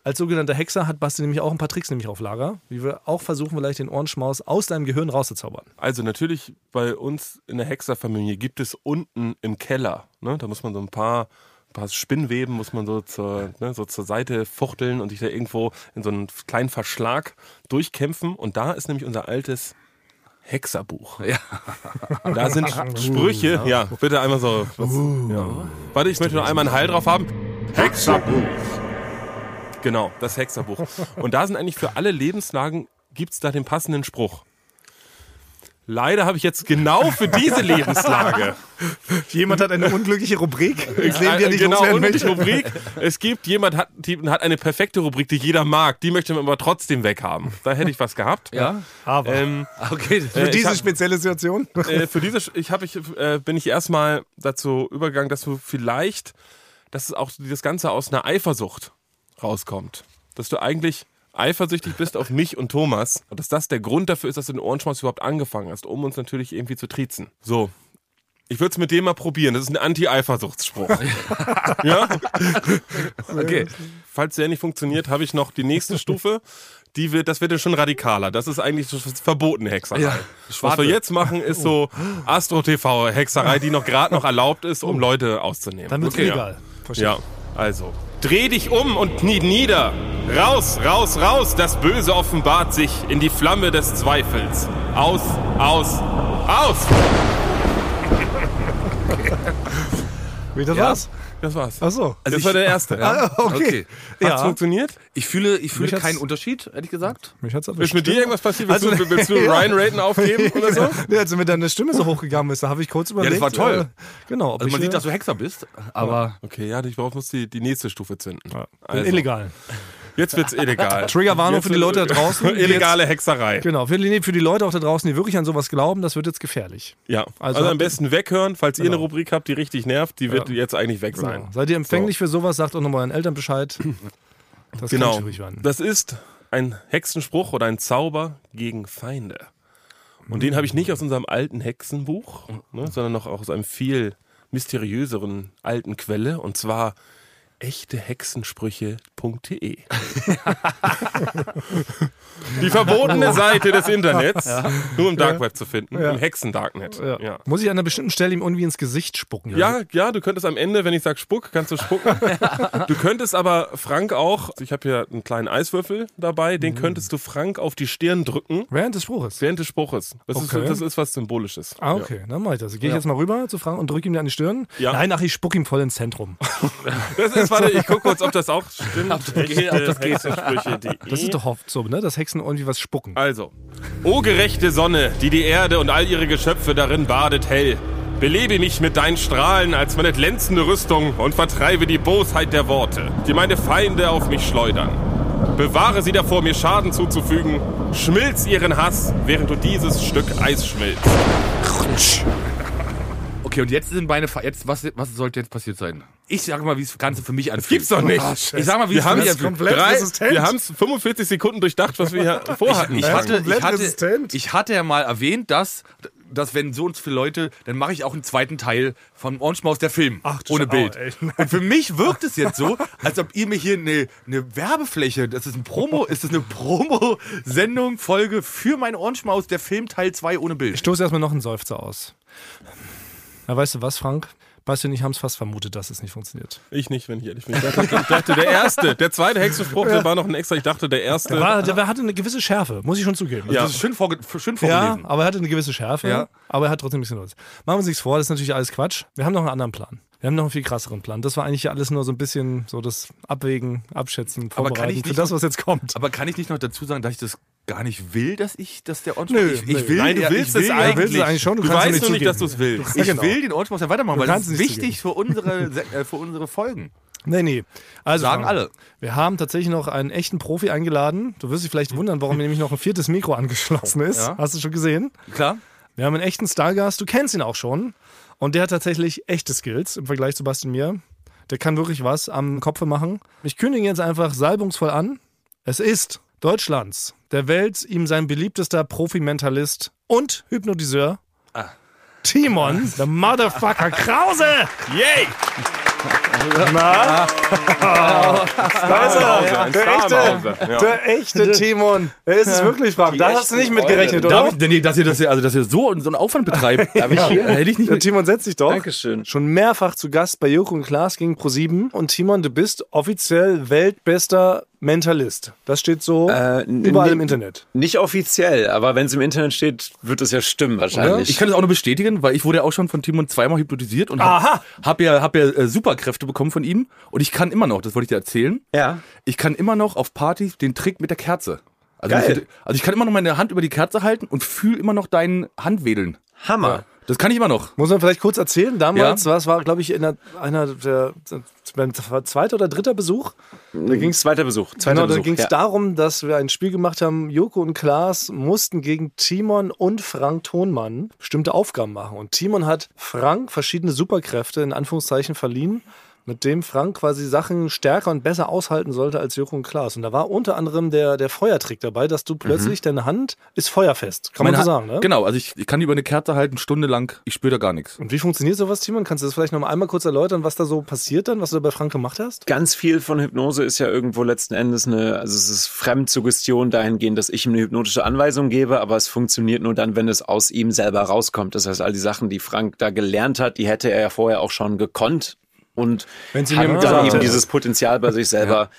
Als sogenannter Hexer hat Basti nämlich auch ein paar Tricks nämlich auf Lager, wie wir auch versuchen, vielleicht den Ohrenschmaus aus deinem Gehirn rauszuzaubern. Also natürlich bei uns in der Hexerfamilie gibt es unten im Keller, ne, da muss man so ein paar, ein paar Spinnweben muss man so zur, ne, so zur Seite fuchteln und sich da irgendwo in so einen kleinen Verschlag durchkämpfen und da ist nämlich unser altes Hexerbuch. Ja. Da sind <laughs> Sprüche, ja, bitte einmal so. Was, ja. Warte, ich möchte noch einmal einen Heil drauf haben. Hexerbuch. <laughs> Genau, das Hexerbuch. Und da sind eigentlich für alle Lebenslagen, gibt es da den passenden Spruch. Leider habe ich jetzt genau für diese Lebenslage <laughs> Jemand hat eine unglückliche Rubrik. <laughs> Nehmen wir äh, nicht genau möchte. Rubrik. Es gibt jemand hat, die, hat eine perfekte Rubrik, die jeder mag. Die möchte man aber trotzdem weghaben. Da hätte ich was gehabt. Ja? Aber Ähm, Okay. für äh, ich diese hab- spezielle Situation. äh, für diese, ich habe ich, äh, bin ich erstmal dazu übergegangen, dass du vielleicht, dass es auch das Ganze aus einer Eifersucht rauskommt. Dass du eigentlich eifersüchtig bist auf mich und Thomas und dass das der Grund dafür ist, dass du den Ohrenschmaus überhaupt angefangen hast, um uns natürlich irgendwie zu triezen. So. Ich würde es mit dem mal probieren. Das ist ein Anti-Eifersuchtsspruch. <laughs> ja? <laughs> Okay. Falls der nicht funktioniert, habe ich noch die nächste Stufe. Die wird, das wird dann schon radikaler. Das ist eigentlich so verbotene Hexerei. Ja, Was wir jetzt machen, ist so Astro-TV-Hexerei, die noch gerade noch erlaubt ist, um Leute auszunehmen. Dann wird es Okay. illegal. Verstehe. Ja, also. Dreh dich um und knie nieder. Raus, raus, raus. Das Böse offenbart sich in die Flamme des Zweifels. Aus, aus, aus. <laughs> Wie das Ja. war's? Das war's. Ach so. das war der erste. <laughs> Ah, okay. Okay. Hat's Ja. funktioniert? Ich fühle, ich fühle Mich keinen Unterschied, ehrlich gesagt. Mich hat's Ist erwischt. mit dir irgendwas passiert? Willst, Also- du, willst du <laughs> Ryan Raten aufgeben oder so? Ja, als mit deiner Stimme so hochgegangen ist, da habe ich kurz überlegt. war toll. Äh, genau. Also man äh, sieht, dass du Hexer bist, aber Okay, ja, ich brauche muss die, die nächste Stufe zünden. ja, Also, illegal. Jetzt wird's illegal. <laughs> Triggerwarnung Jetzt für die Leute da draußen. <laughs> Illegale Hexerei. Jetzt, genau, für die, für die Leute auch da draußen, die wirklich an sowas glauben, das wird jetzt gefährlich. Ja, Also also, am besten weghören, falls ihr eine Genau. Rubrik habt, die richtig nervt, die wird Ja. jetzt eigentlich weg sein. Genau. Seid ihr empfänglich für sowas, sagt auch nochmal euren Eltern Bescheid. Das Genau. Das ist ein Hexenspruch oder ein Zauber gegen Feinde. Und den habe ich nicht aus unserem alten Hexenbuch, ne, sondern noch aus einem viel mysteriöseren alten Quelle und zwar echtehexensprüche.de. <laughs> Die verbotene Seite des Internets, nur im Dark Web zu finden, Ja. im Hexen-Darknet. Ja. Ja. Muss ich an einer bestimmten Stelle ihm irgendwie ins Gesicht spucken? Ja, ja, du könntest am Ende, wenn ich sage Spuck, kannst du spucken. <laughs> du könntest aber Frank auch, ich habe hier einen kleinen Eiswürfel dabei, Mhm. den könntest du Frank auf die Stirn drücken Während des Spruches. während des Spruches. Das, Okay. ist, das ist was Symbolisches. Ah, okay, dann mach ich das. Gehe ich jetzt mal rüber zu Frank und drücke ihm an die Stirn? Ja. Nein, ach, ich spuck ihm voll ins Zentrum. Ja. <laughs> Das ist, warte, ich gucke kurz, ob das auch stimmt. Ob das geht, ob das geht. Hexensprüche.de. Das ist doch oft so, ne? Dass Hexen irgendwie was spucken. Also, o gerechte Sonne, die die Erde und all ihre Geschöpfe darin badet hell, belebe mich mit deinen Strahlen als meine glänzende Rüstung und vertreibe die Bosheit der Worte, die meine Feinde auf mich schleudern. Bewahre sie davor, mir Schaden zuzufügen. Schmilz ihren Hass, während du dieses Stück Eis schmilzt. Okay, und jetzt sind meine Fa jetzt was was sollte jetzt passiert sein? Ich sage mal, wie das Ganze für mich anfühlt. Gibt's doch nicht. Ich sag mal, wie Wir es für haben mich es anfühlt. drei, wir haben es 45 Sekunden durchdacht, was wir hier <laughs> vorhatten. Ich hatte, ich, komplett hatte, ich hatte ja mal erwähnt, dass, dass wenn so und so viele Leute, dann mache ich auch einen zweiten Teil von Orange Maus der Film. Ach, ohne Schau, Bild. ey. Und für mich wirkt es jetzt so, als ob ihr mir hier eine, eine Werbefläche, das ist ein Promo, ist das eine Promo-Sendung, Folge für mein Orange Maus der Film Teil 2 ohne Ich Bild. stoße erstmal noch einen Seufzer aus. Na, weißt du was, Frank? Basti und ich haben es fast vermutet, dass es nicht funktioniert. Ich nicht, wenn ich ehrlich bin. Ich dachte, ich dachte der erste, der zweite Hexenspruch, der war noch ein extra. Ich dachte, der erste. War, der hatte eine gewisse Schärfe, muss ich schon zugeben. Ja. Das ist schön, vorge schön Ja, vorgelesen. aber er hatte eine gewisse Schärfe. Ja. Aber er hat trotzdem ein bisschen los. Machen wir uns nichts vor, das ist natürlich alles Quatsch. Wir haben noch einen anderen Plan. Wir haben noch einen viel krasseren Plan. Das war eigentlich alles nur so ein bisschen so das Abwägen, Abschätzen, Aber kann Vorbereiten ich für nicht das, was jetzt kommt. Aber kann ich nicht noch dazu sagen, dass ich das gar nicht will, dass ich, dass der Orange Nö. Ich, ich will, Nein, du willst ich will, es eigentlich. willst eigentlich schon, du Du weißt nicht nur nicht, dass du es willst. Ich genau. will den ja weitermachen, Du weil das ist es nicht wichtig für unsere, <laughs> Se- äh, für unsere Folgen. Nee, nee. Also, Sagen Frank, alle. Wir haben tatsächlich noch einen echten Profi eingeladen. Du wirst dich vielleicht wundern, warum mir nämlich noch ein viertes Mikro angeschlossen ist. Ja. Hast du schon gesehen? Klar? Wir haben einen echten Stargast. Du kennst ihn auch schon. Und der hat tatsächlich echte Skills im Vergleich zu Basti und mir. Der kann wirklich was am Kopf machen. Ich kündige jetzt einfach salbungsvoll an. Es ist Deutschlands, der Welt, ihm sein beliebtester Profi-Mentalist und Hypnotiseur. Timon, the Motherfucker Krause! Yay! Na? da ist er, Ein der echte, der echte Timon. Ist es wirklich, Frank. Da hast du nicht mit gerechnet, oder? Darf ich, nee, dass ihr, das, also, dass ihr so, so einen Aufwand betreibt, <laughs> Darf ich hier? hätte ich nicht Der mit. Timon setzt sich doch. Dankeschön. Schon mehrfach zu Gast bei Joko und Klaas gegen Pro7. Und Timon, du bist offiziell weltbester Mentalist. Das steht so Äh, überall im Internet. Nicht offiziell, aber wenn es im Internet steht, wird es ja stimmen wahrscheinlich. Ich kann das auch nur bestätigen, weil ich wurde ja auch schon von Timon zweimal hypnotisiert und Aha. habe hab ja, hab ja äh, Superkräfte bekommen von ihm. Und ich kann immer noch, das wollte ich dir erzählen, ja. ich kann immer noch auf Partys den Trick mit der Kerze. Also, Geil. Ich, also ich kann immer noch meine Hand über die Kerze halten und fühle immer noch deinen Handwedeln. Hammer. Das kann ich immer noch. Muss man vielleicht kurz erzählen. Damals, Ja. was war, glaube ich, in der, einer der, beim zweiter oder dritter Besuch. Da ging's zweiter Besuch. Zweiter Genau, da ging es ja. darum, dass wir ein Spiel gemacht haben. Joko und Klaas mussten gegen Timon und Frank Thonmann bestimmte Aufgaben machen. Und Timon hat Frank verschiedene Superkräfte in Anführungszeichen verliehen, mit dem Frank quasi Sachen stärker und besser aushalten sollte als und Klaas. Und da war unter anderem der, der Feuertrick dabei, dass du plötzlich deine Hand ist feuerfest. Kann man Meine so Hand- sagen, ne? Genau, also ich, ich kann die über eine Kerze halten, stundenlang, ich spüre da gar nichts. Und wie funktioniert sowas, Timon? Kannst du das vielleicht noch mal einmal kurz erläutern, was da so passiert dann, was du da bei Frank gemacht hast? Ganz viel von Hypnose ist ja irgendwo letzten Endes eine, also es ist Fremdsuggestion dahingehend, dass ich ihm eine hypnotische Anweisung gebe, aber es funktioniert nur dann, wenn es aus ihm selber rauskommt. Das heißt, all die Sachen, die Frank da gelernt hat, die hätte er ja vorher auch schon gekonnt und Wenn sie hat dann eben dieses Potenzial bei sich selber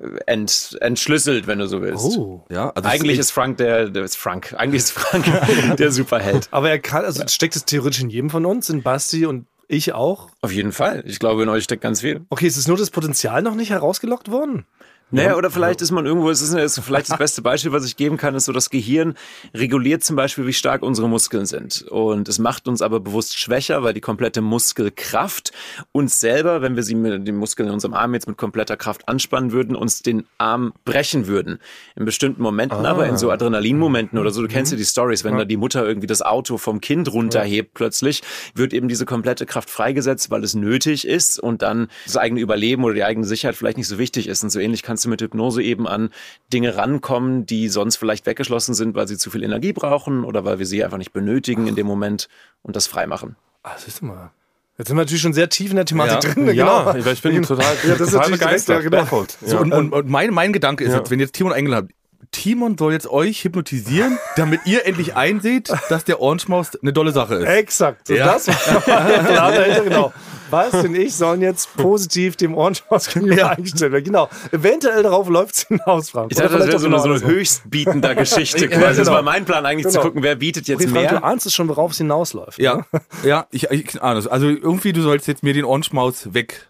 äh, ent, entschlüsselt, wenn du so willst. Oh. Ja, also Eigentlich ich- ist Frank der, der ist Frank, eigentlich ist Frank <laughs> der Superheld. Aber er kann, also steckt es theoretisch in jedem von uns, in Basti und ich auch. Auf jeden Fall. Ich glaube, in euch steckt ganz viel. Okay, ist es nur das Potenzial noch nicht herausgelockt worden? Naja, oder vielleicht ist man irgendwo, es ist, ist vielleicht das <laughs> beste Beispiel, was ich geben kann, ist so, das Gehirn reguliert zum Beispiel, wie stark unsere Muskeln sind. Und es macht uns aber bewusst schwächer, weil die komplette Muskelkraft uns selber, wenn wir sie mit den Muskeln in unserem Arm jetzt mit kompletter Kraft anspannen würden, uns den Arm brechen würden. In bestimmten Momenten, aber in so Adrenalinmomenten oder so, du kennst ja die Stories, wenn da die Mutter irgendwie das Auto vom Kind runterhebt plötzlich, wird eben diese komplette Kraft freigesetzt, weil es nötig ist und dann das eigene Überleben oder die eigene Sicherheit vielleicht nicht so wichtig ist. Und so ähnlich kannst du mit Hypnose eben an Dinge rankommen, die sonst vielleicht weggeschlossen sind, weil sie zu viel Energie brauchen oder weil wir sie einfach nicht benötigen in dem Moment und das freimachen. Ah, siehst du mal. Jetzt sind wir natürlich schon sehr tief in der Thematik Ja. drin. ne? Ja, genau. ich bin total, Ja, das ist total direkt, begeistert. ja, genau. So, Ja. und, und, und mein, mein Gedanke ist Ja. jetzt, wenn jetzt Timon eingeladen hat, Timon soll jetzt euch hypnotisieren, damit ihr endlich einseht, dass der Ohrenschmaus eine dolle Sache ist. Exakt. So Ja. das war <laughs> der Plan dahinter, genau. Basti und ich sollen jetzt positiv dem Ohrenschmaus gegenüber eingestellt werden. Genau. Eventuell darauf läuft es hinaus, Frank. Ich Oder dachte, das wäre so eine, genau so eine höchstbietender Geschichte <laughs> Ja, quasi. Das genau. war mein Plan eigentlich zu Genau. gucken, wer bietet jetzt Okay, Frank, mehr. du ahnst es schon, worauf es hinausläuft. Ja, ne? ja, ich, ich ahne es. Also irgendwie, du sollst jetzt mir den Ohrenschmaus weg.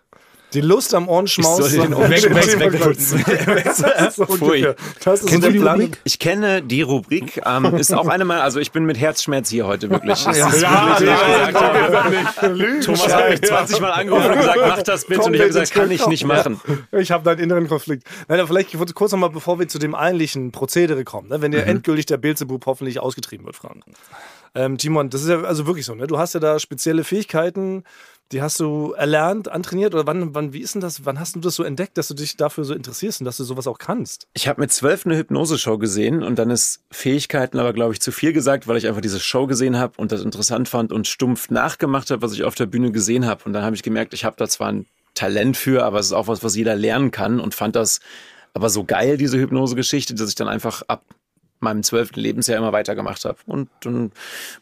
Die Lust am Ohrenschmaus. Ich soll den Ohrenschmaus Weg- wegputzen. <laughs> Das ist so die. Rubrik? Ich kenne die Rubrik, ähm, <laughs> ist auch eine meiner, also ich bin mit Herzschmerz hier heute wirklich. Ja, wirklich, ja. Thomas hat mich 20 Mal angerufen und gesagt, mach das bitte. Und ich habe gesagt, kann ich nicht machen. Ich habe da einen inneren Konflikt. Nein, aber vielleicht kurz nochmal, bevor wir zu dem eigentlichen Prozedere kommen, ne? wenn dir endgültig der Beelzebub hoffentlich ausgetrieben wird, Frank. Ähm, Timon, das ist ja also wirklich so, ne? Du hast ja da spezielle Fähigkeiten, die hast du erlernt, antrainiert oder wann, wann, wie ist denn das, wann hast du das so entdeckt, dass du dich dafür so interessierst und dass du sowas auch kannst? Ich habe mit zwölf eine Hypnose-Show gesehen und dann ist Fähigkeiten aber, glaube ich, zu viel gesagt, weil ich einfach diese Show gesehen habe und das interessant fand und stumpf nachgemacht habe, was ich auf der Bühne gesehen habe. Und dann habe ich gemerkt, ich habe da zwar ein Talent für, aber es ist auch was, was jeder lernen kann und fand das aber so geil, diese Hypnose-Geschichte, dass ich dann einfach ab meinem zwölften Lebensjahr immer weitergemacht habe. Und dann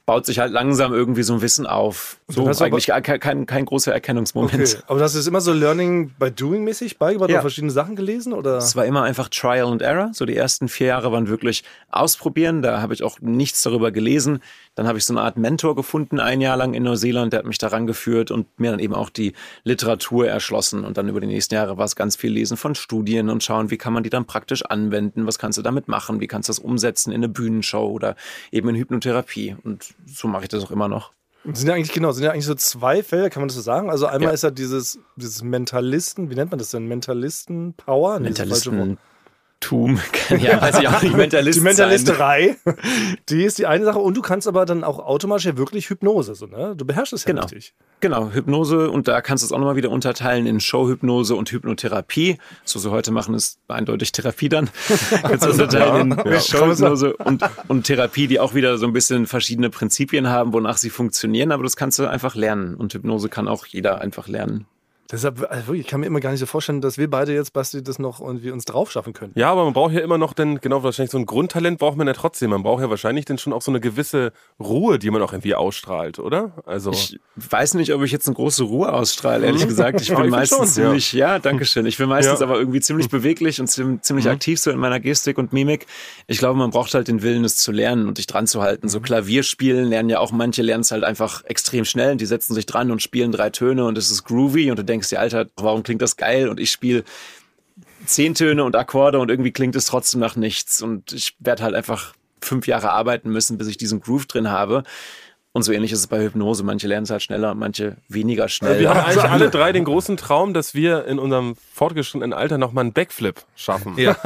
baut sich halt langsam irgendwie so ein Wissen auf. So hast eigentlich kein, kein, kein großer Erkennungsmoment. Okay. Aber hast du das immer so Learning by Doing mäßig beigebracht Ja. verschiedene Sachen gelesen? Oder? Es war immer einfach Trial and Error. So die ersten vier Jahre waren wirklich ausprobieren. Da habe ich auch nichts darüber gelesen. Dann habe ich so eine Art Mentor gefunden, ein Jahr lang in Neuseeland. Der hat mich daran geführt und mir dann eben auch die Literatur erschlossen. Und dann über die nächsten Jahre war es ganz viel Lesen von Studien und schauen, wie kann man die dann praktisch anwenden? Was kannst du damit machen? Wie kannst du das umsetzen in eine Bühnenshow oder eben in Hypnotherapie? Und so mache ich das auch immer noch. Sind ja eigentlich, genau, sind ja eigentlich so zwei Felder, kann man das so sagen? Also einmal Ja. ist ja dieses, dieses Mentalisten, wie nennt man das denn? Mentalisten-Power? Nee, das Mentalistentum, <laughs> ja, weiß ich auch nicht, Mentalist Die Mentalisterei, die ist die eine Sache. Und du kannst aber dann auch automatisch ja wirklich Hypnose, so, ne? Du beherrschst es ja Genau. richtig. Genau, Hypnose und da kannst du es auch nochmal wieder unterteilen in Showhypnose und Hypnotherapie. Was wir heute machen, ist eindeutig Therapie dann. <laughs> kannst du unterteilen in Ja. Showhypnose und, und Therapie, die auch wieder so ein bisschen verschiedene Prinzipien haben, wonach sie funktionieren, aber das kannst du einfach lernen und Hypnose kann auch jeder einfach lernen. Deshalb, also wirklich, ich kann mir immer gar nicht so vorstellen, dass wir beide jetzt, Basti, das noch irgendwie uns drauf schaffen können. Ja, aber man braucht ja immer noch dann, genau, wahrscheinlich so ein Grundtalent braucht man ja trotzdem. Man braucht ja wahrscheinlich dann schon auch so eine gewisse Ruhe, die man auch irgendwie ausstrahlt, oder? Also. Ich weiß nicht, ob ich jetzt eine große Ruhe ausstrahle, ehrlich gesagt. Ich <laughs> Ja, bin ich meistens schon, ja. ziemlich, ja, danke schön. Ich bin meistens Ja. aber irgendwie ziemlich beweglich und ziem- ziemlich aktiv so in meiner Gestik und Mimik. Ich glaube, man braucht halt den Willen, es zu lernen und dich dran zu halten. So Klavierspielen lernen ja auch manche lernen es halt einfach extrem schnell und die setzen sich dran und spielen drei Töne und es ist groovy und du denkst dir, Alter, warum klingt das geil? Und ich spiele zehn Töne und Akkorde und irgendwie klingt es trotzdem nach nichts. Und ich werde halt einfach fünf Jahre arbeiten müssen, bis ich diesen Groove drin habe. Und so ähnlich ist es bei Hypnose. Manche lernen es halt schneller manche weniger schnell. wir haben eigentlich alle drei den großen Traum, dass wir in unserem fortgeschrittenen Alter nochmal einen Backflip schaffen. Ja.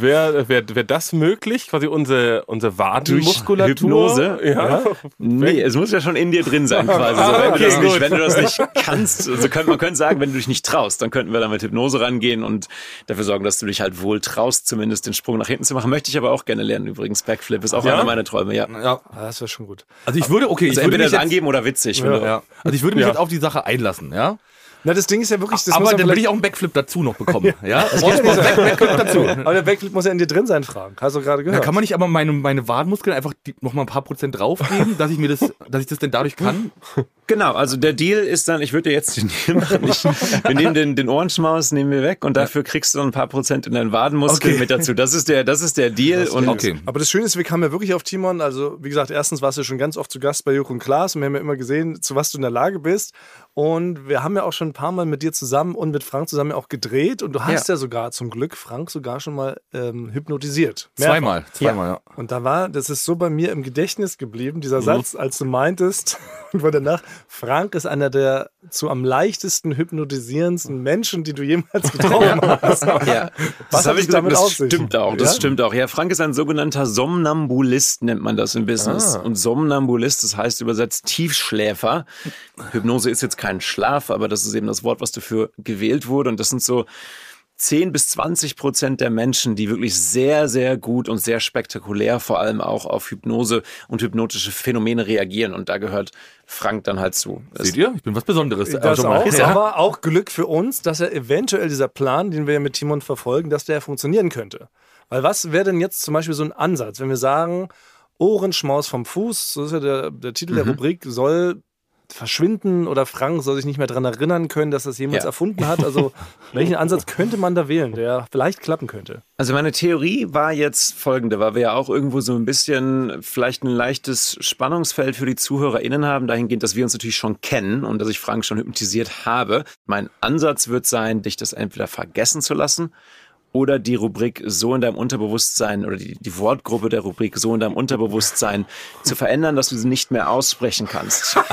Wäre wär, wär das möglich? Quasi unsere, unsere Wadenmuskulatur? Hypnose? Ja. Nee, es muss ja schon in dir drin sein quasi. So, wenn, du okay, das nicht, wenn du das nicht kannst, also könnte, man könnte sagen, wenn du dich nicht traust, dann könnten wir da mit Hypnose rangehen und dafür sorgen, dass du dich halt wohl traust, zumindest den Sprung nach hinten zu machen. Möchte ich aber auch gerne lernen übrigens. Backflip ist auch Ja? einer meiner Träume, ja. ja. Ah, das wäre schon gut. Also ich würde, okay, Also würde entweder das jetzt, angeben oder witzig. wenn du- ja. Also ich würde mich Ja. jetzt auf die Sache einlassen, ja. Na, das Ding ist ja wirklich, das Aber muss dann will vielleicht- ich auch einen Backflip dazu noch bekommen, <laughs> ja. ja nicht. Back- Backflip dazu. <laughs> Aber der Backflip muss ja in dir drin sein, Frank. Hast du gerade Da gehört. kann man nicht aber meine, meine Wadenmuskeln einfach die, noch mal ein paar Prozent draufgeben, dass ich mir das, <laughs> dass ich das denn dadurch kann? Genau, also der Deal ist dann, ich würde dir jetzt den Deal machen. Ich, wir nehmen den, den Ohrenschmaus, nehmen wir weg und dafür kriegst du ein paar Prozent in deinen Wadenmuskeln Okay. mit dazu. Das ist der, das ist der Deal. und Okay. Aber das Schöne ist, wir kamen ja wirklich auf Timon. Also, wie gesagt, erstens warst du schon ganz oft zu Gast bei und Klaas und wir haben ja immer gesehen, zu was du in der Lage bist. Und wir haben ja auch schon ein paar Mal mit dir zusammen und mit Frank zusammen ja auch gedreht. Und du hast ja, sogar zum Glück Frank sogar schon mal ähm, hypnotisiert. Mehrfach. Zweimal, zweimal, ja. Und da war, das ist so bei mir im Gedächtnis geblieben, dieser Satz, als du meintest, <laughs> und war danach, Frank ist einer der zu am leichtesten hypnotisierendsten Menschen, die du jemals getroffen hast. Ja, Was habe ich gesagt, damit das auf sich? stimmt auch, das Ja? stimmt auch. Ja, Frank ist ein sogenannter Somnambulist, nennt man das im Business. Und Somnambulist, das heißt übersetzt Tiefschläfer. Hypnose ist jetzt kein Schlaf, aber das ist eben das Wort, was dafür gewählt wurde. Und das sind so 10 bis 20 Prozent der Menschen, die wirklich sehr, sehr gut und sehr spektakulär vor allem auch auf Hypnose und hypnotische Phänomene reagieren. Und da gehört Frank dann halt zu. Das Seht ihr? Ich bin was Besonderes. Das Also mal. auch, ist Ja. aber auch Glück für uns, dass er eventuell dieser Plan, den wir ja mit Timon verfolgen, dass der funktionieren könnte. Weil was wäre denn jetzt zum Beispiel so ein Ansatz, wenn wir sagen, Ohrenschmaus vom Fuß, so ist ja der, der Titel Mhm. der Rubrik, soll verschwinden oder Frank soll sich nicht mehr daran erinnern können, dass er es jemals Ja. erfunden hat. Also <laughs> welchen Ansatz könnte man da wählen, der vielleicht klappen könnte? Also meine Theorie war jetzt folgende, weil wir ja auch irgendwo so ein bisschen vielleicht ein leichtes Spannungsfeld für die ZuhörerInnen haben, dahingehend, dass wir uns natürlich schon kennen und dass ich Frank schon hypnotisiert habe. Mein Ansatz wird sein, dich das entweder vergessen zu lassen oder die Rubrik so in deinem Unterbewusstsein oder die, die Wortgruppe der Rubrik so in deinem Unterbewusstsein zu verändern, dass du sie nicht mehr aussprechen kannst. <laughs>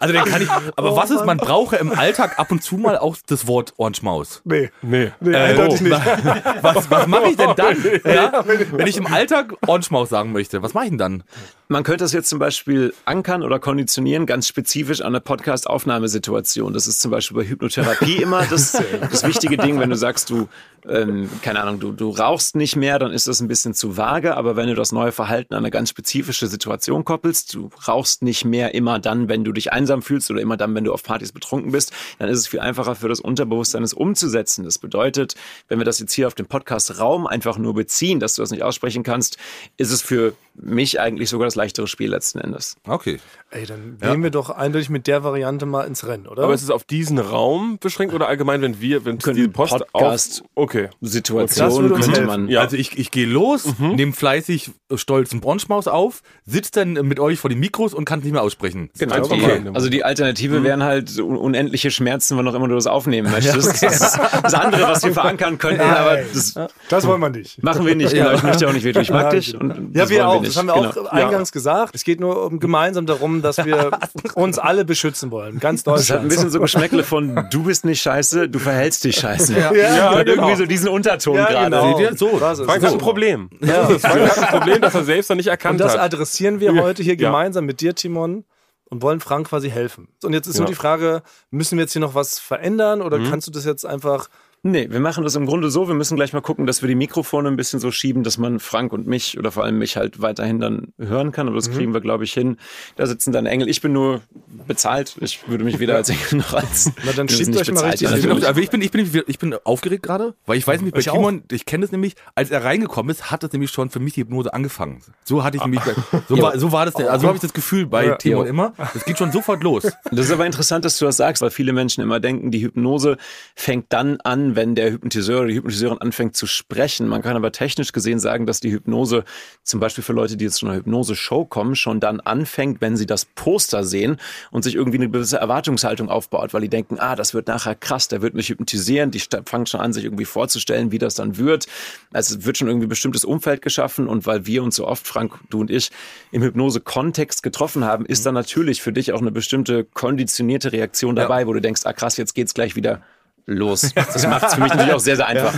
Also den kann ich. Aber was ist, man braucht ja im Alltag ab und zu mal auch das Wort Orange-Maus. Nee. Nee. Nee, Äh, eindeutig nicht. <laughs> Was, was mache ich denn dann? <laughs> Ja? Wenn ich im Alltag Orange-Maus sagen möchte, was mache ich denn dann? Man könnte das jetzt zum Beispiel ankern oder konditionieren, ganz spezifisch an eine Podcast-Aufnahmesituation. Das ist zum Beispiel bei Hypnotherapie <laughs> immer das, das wichtige Ding, wenn du sagst, du, ähm, keine Ahnung, du, du rauchst nicht mehr, dann ist das ein bisschen zu vage, aber wenn du das neue Verhalten an eine ganz spezifische Situation koppelst, du rauchst nicht mehr immer dann, wenn du dich einsam fühlst oder immer dann, wenn du auf Partys betrunken bist, dann ist es viel einfacher für das Unterbewusstsein, es umzusetzen. Das bedeutet, wenn wir das jetzt hier auf den Podcast-Raum einfach nur beziehen, dass du das nicht aussprechen kannst, ist es für mich eigentlich sogar das leichtere Spiel letzten Endes. Okay. Ey, dann gehen wir doch eindeutig mit der Variante mal ins Rennen, oder? Aber ist es auf diesen Raum beschränkt oder allgemein, wenn wir, wenn Können die Post Podcast- auf, okay. Das Situation uns könnte man. Ja. Also ich, ich gehe los, nehme fleißig stolz einen Orange-Maus auf, sitze dann mit euch vor den Mikros und kann es nicht mehr aussprechen. Genau, die, mal. also die Alternative wären halt un- unendliche Schmerzen, wann auch immer du das aufnehmen möchtest. <laughs> Das ist das andere, was wir verankern könnten, aber das das wollen wir nicht. machen wir nicht. Genau, ich möchte auch nicht wehtun. Ich mag dich. Und Ja, das wir wollen auch. Das haben wir genau. auch eingangs gesagt. Es geht nur um gemeinsam darum, dass <laughs> wir uns alle beschützen wollen. Ganz Das hat ein Deutschland. bisschen so <laughs> Geschmäckle von du bist nicht scheiße, du verhältst dich scheiße. Ja, ja genau. irgendwie so diesen Unterton Ja, gerade. genau. Seht ihr? So. Das ist Frank so. hat ein Problem. Ja. Frank hat ein Problem, das er selbst noch nicht Und erkannt das hat. adressieren wir heute hier Ja. gemeinsam mit dir, Timon, und wollen Frank quasi helfen. Und jetzt ist Ja. nur die Frage, müssen wir jetzt hier noch was verändern oder Mhm. kannst du das jetzt einfach Nee, wir machen das im Grunde so. Wir müssen gleich mal gucken, dass wir die Mikrofone ein bisschen so schieben, dass man Frank und mich oder vor allem mich halt weiterhin dann hören kann. Aber das kriegen wir, glaube ich, hin. Da sitzen dann Engel. Ich bin nur bezahlt. Ich würde mich weder als Engel noch als. <laughs> Na, dann schiebt nicht euch mal richtig ja, Ich bin, auch, ich, bin, ich, bin, ich bin aufgeregt gerade, weil ich weiß nämlich, bei Ich auch. Timon, ich kenne es nämlich, als er reingekommen ist, hat das nämlich schon für mich die Hypnose angefangen. So hatte ich nämlich, <laughs> so, war, so war das, also so habe ich das Gefühl bei Ja. Timon immer. Das geht schon sofort los. Das ist aber interessant, dass du das sagst, weil viele Menschen immer denken, die Hypnose fängt dann an, wenn der Hypnotiseur oder die Hypnotiseurin anfängt zu sprechen. Man kann aber technisch gesehen sagen, dass die Hypnose zum Beispiel für Leute, die jetzt zu einer Hypnose-Show kommen, schon dann anfängt, wenn sie das Poster sehen und sich irgendwie eine gewisse Erwartungshaltung aufbaut, weil die denken, ah, das wird nachher krass, der wird mich hypnotisieren. Die fangen schon an, sich irgendwie vorzustellen, wie das dann wird. Also es wird schon irgendwie ein bestimmtes Umfeld geschaffen und weil wir uns so oft, Frank, du und ich, im Hypnose-Kontext getroffen haben, ist dann natürlich für dich auch eine bestimmte konditionierte Reaktion dabei, wo du denkst, ah krass, jetzt geht's gleich wieder los. <laughs> Das macht es für mich natürlich auch sehr, sehr einfach.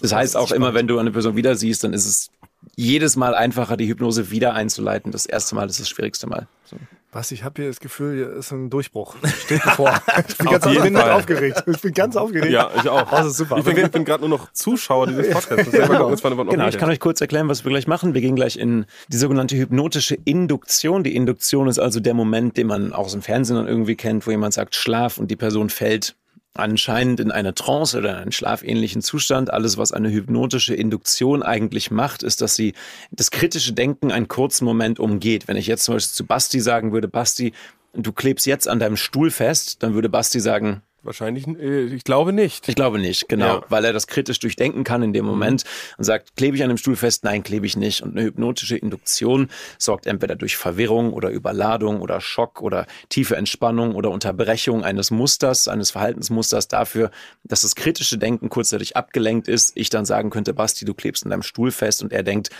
Das heißt auch immer, wenn du eine Person wieder siehst, dann ist es jedes Mal einfacher, die Hypnose wieder einzuleiten. Das erste Mal ist das schwierigste Mal. So. Was, ich habe hier das Gefühl, hier ist ein Durchbruch. Steht bevor. <laughs> Ich bin, ganz, ich bin aufgeregt. Ich bin ganz aufgeregt. Ja, ich auch. Das ist super. Ich bin, ich bin gerade nur noch Zuschauer dieses Podcasts. Noch Genau, ich redet. kann euch kurz erklären, was wir gleich machen. Wir gehen gleich in die sogenannte hypnotische Induktion. Die Induktion ist also der Moment, den man auch aus dem Fernsehen dann irgendwie kennt, wo jemand sagt Schlaf und die Person fällt anscheinend in eine Trance oder in einen schlafähnlichen Zustand. Alles, was eine hypnotische Induktion eigentlich macht, ist, dass sie das kritische Denken einen kurzen Moment umgeht. Wenn ich jetzt zum Beispiel zu Basti sagen würde, Basti, du klebst jetzt an deinem Stuhl fest, dann würde Basti sagen, Wahrscheinlich, äh, ich glaube nicht. ich glaube nicht, genau, Ja. weil er das kritisch durchdenken kann in dem Moment und sagt, klebe ich an dem Stuhl fest? Nein, klebe ich nicht. Und eine hypnotische Induktion sorgt entweder durch Verwirrung oder Überladung oder Schock oder tiefe Entspannung oder Unterbrechung eines Musters, eines Verhaltensmusters dafür, dass das kritische Denken kurzzeitig abgelenkt ist. Ich dann sagen könnte, Basti, du klebst an deinem Stuhl fest und er denkt,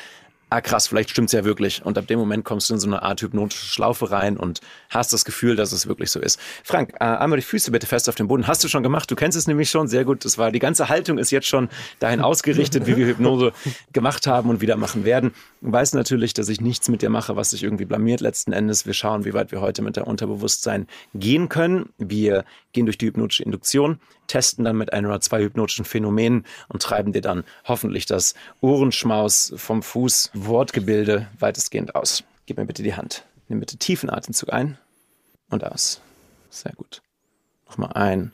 ah krass, vielleicht stimmt's ja wirklich. Und ab dem Moment kommst du in so eine Art hypnotische Schlaufe rein und hast das Gefühl, dass es wirklich so ist. Frank, äh, einmal die Füße bitte fest auf den Boden. Hast du schon gemacht? Du kennst es nämlich schon. Sehr gut. Das war die ganze Haltung ist jetzt schon dahin ausgerichtet, wie wir Hypnose <laughs> gemacht haben und wieder machen werden. Du weißt natürlich, dass ich nichts mit dir mache, was sich irgendwie blamiert letzten Endes. Wir schauen, wie weit wir heute mit der Unterbewusstsein gehen können. Wir gehen durch die hypnotische Induktion, testen dann mit ein oder zwei hypnotischen Phänomenen und treiben dir dann hoffentlich das Ohrenschmaus vom Fuß Wortgebilde weitestgehend aus. Gib mir bitte die Hand. Nimm bitte tiefen Atemzug ein und aus. Sehr gut. Nochmal ein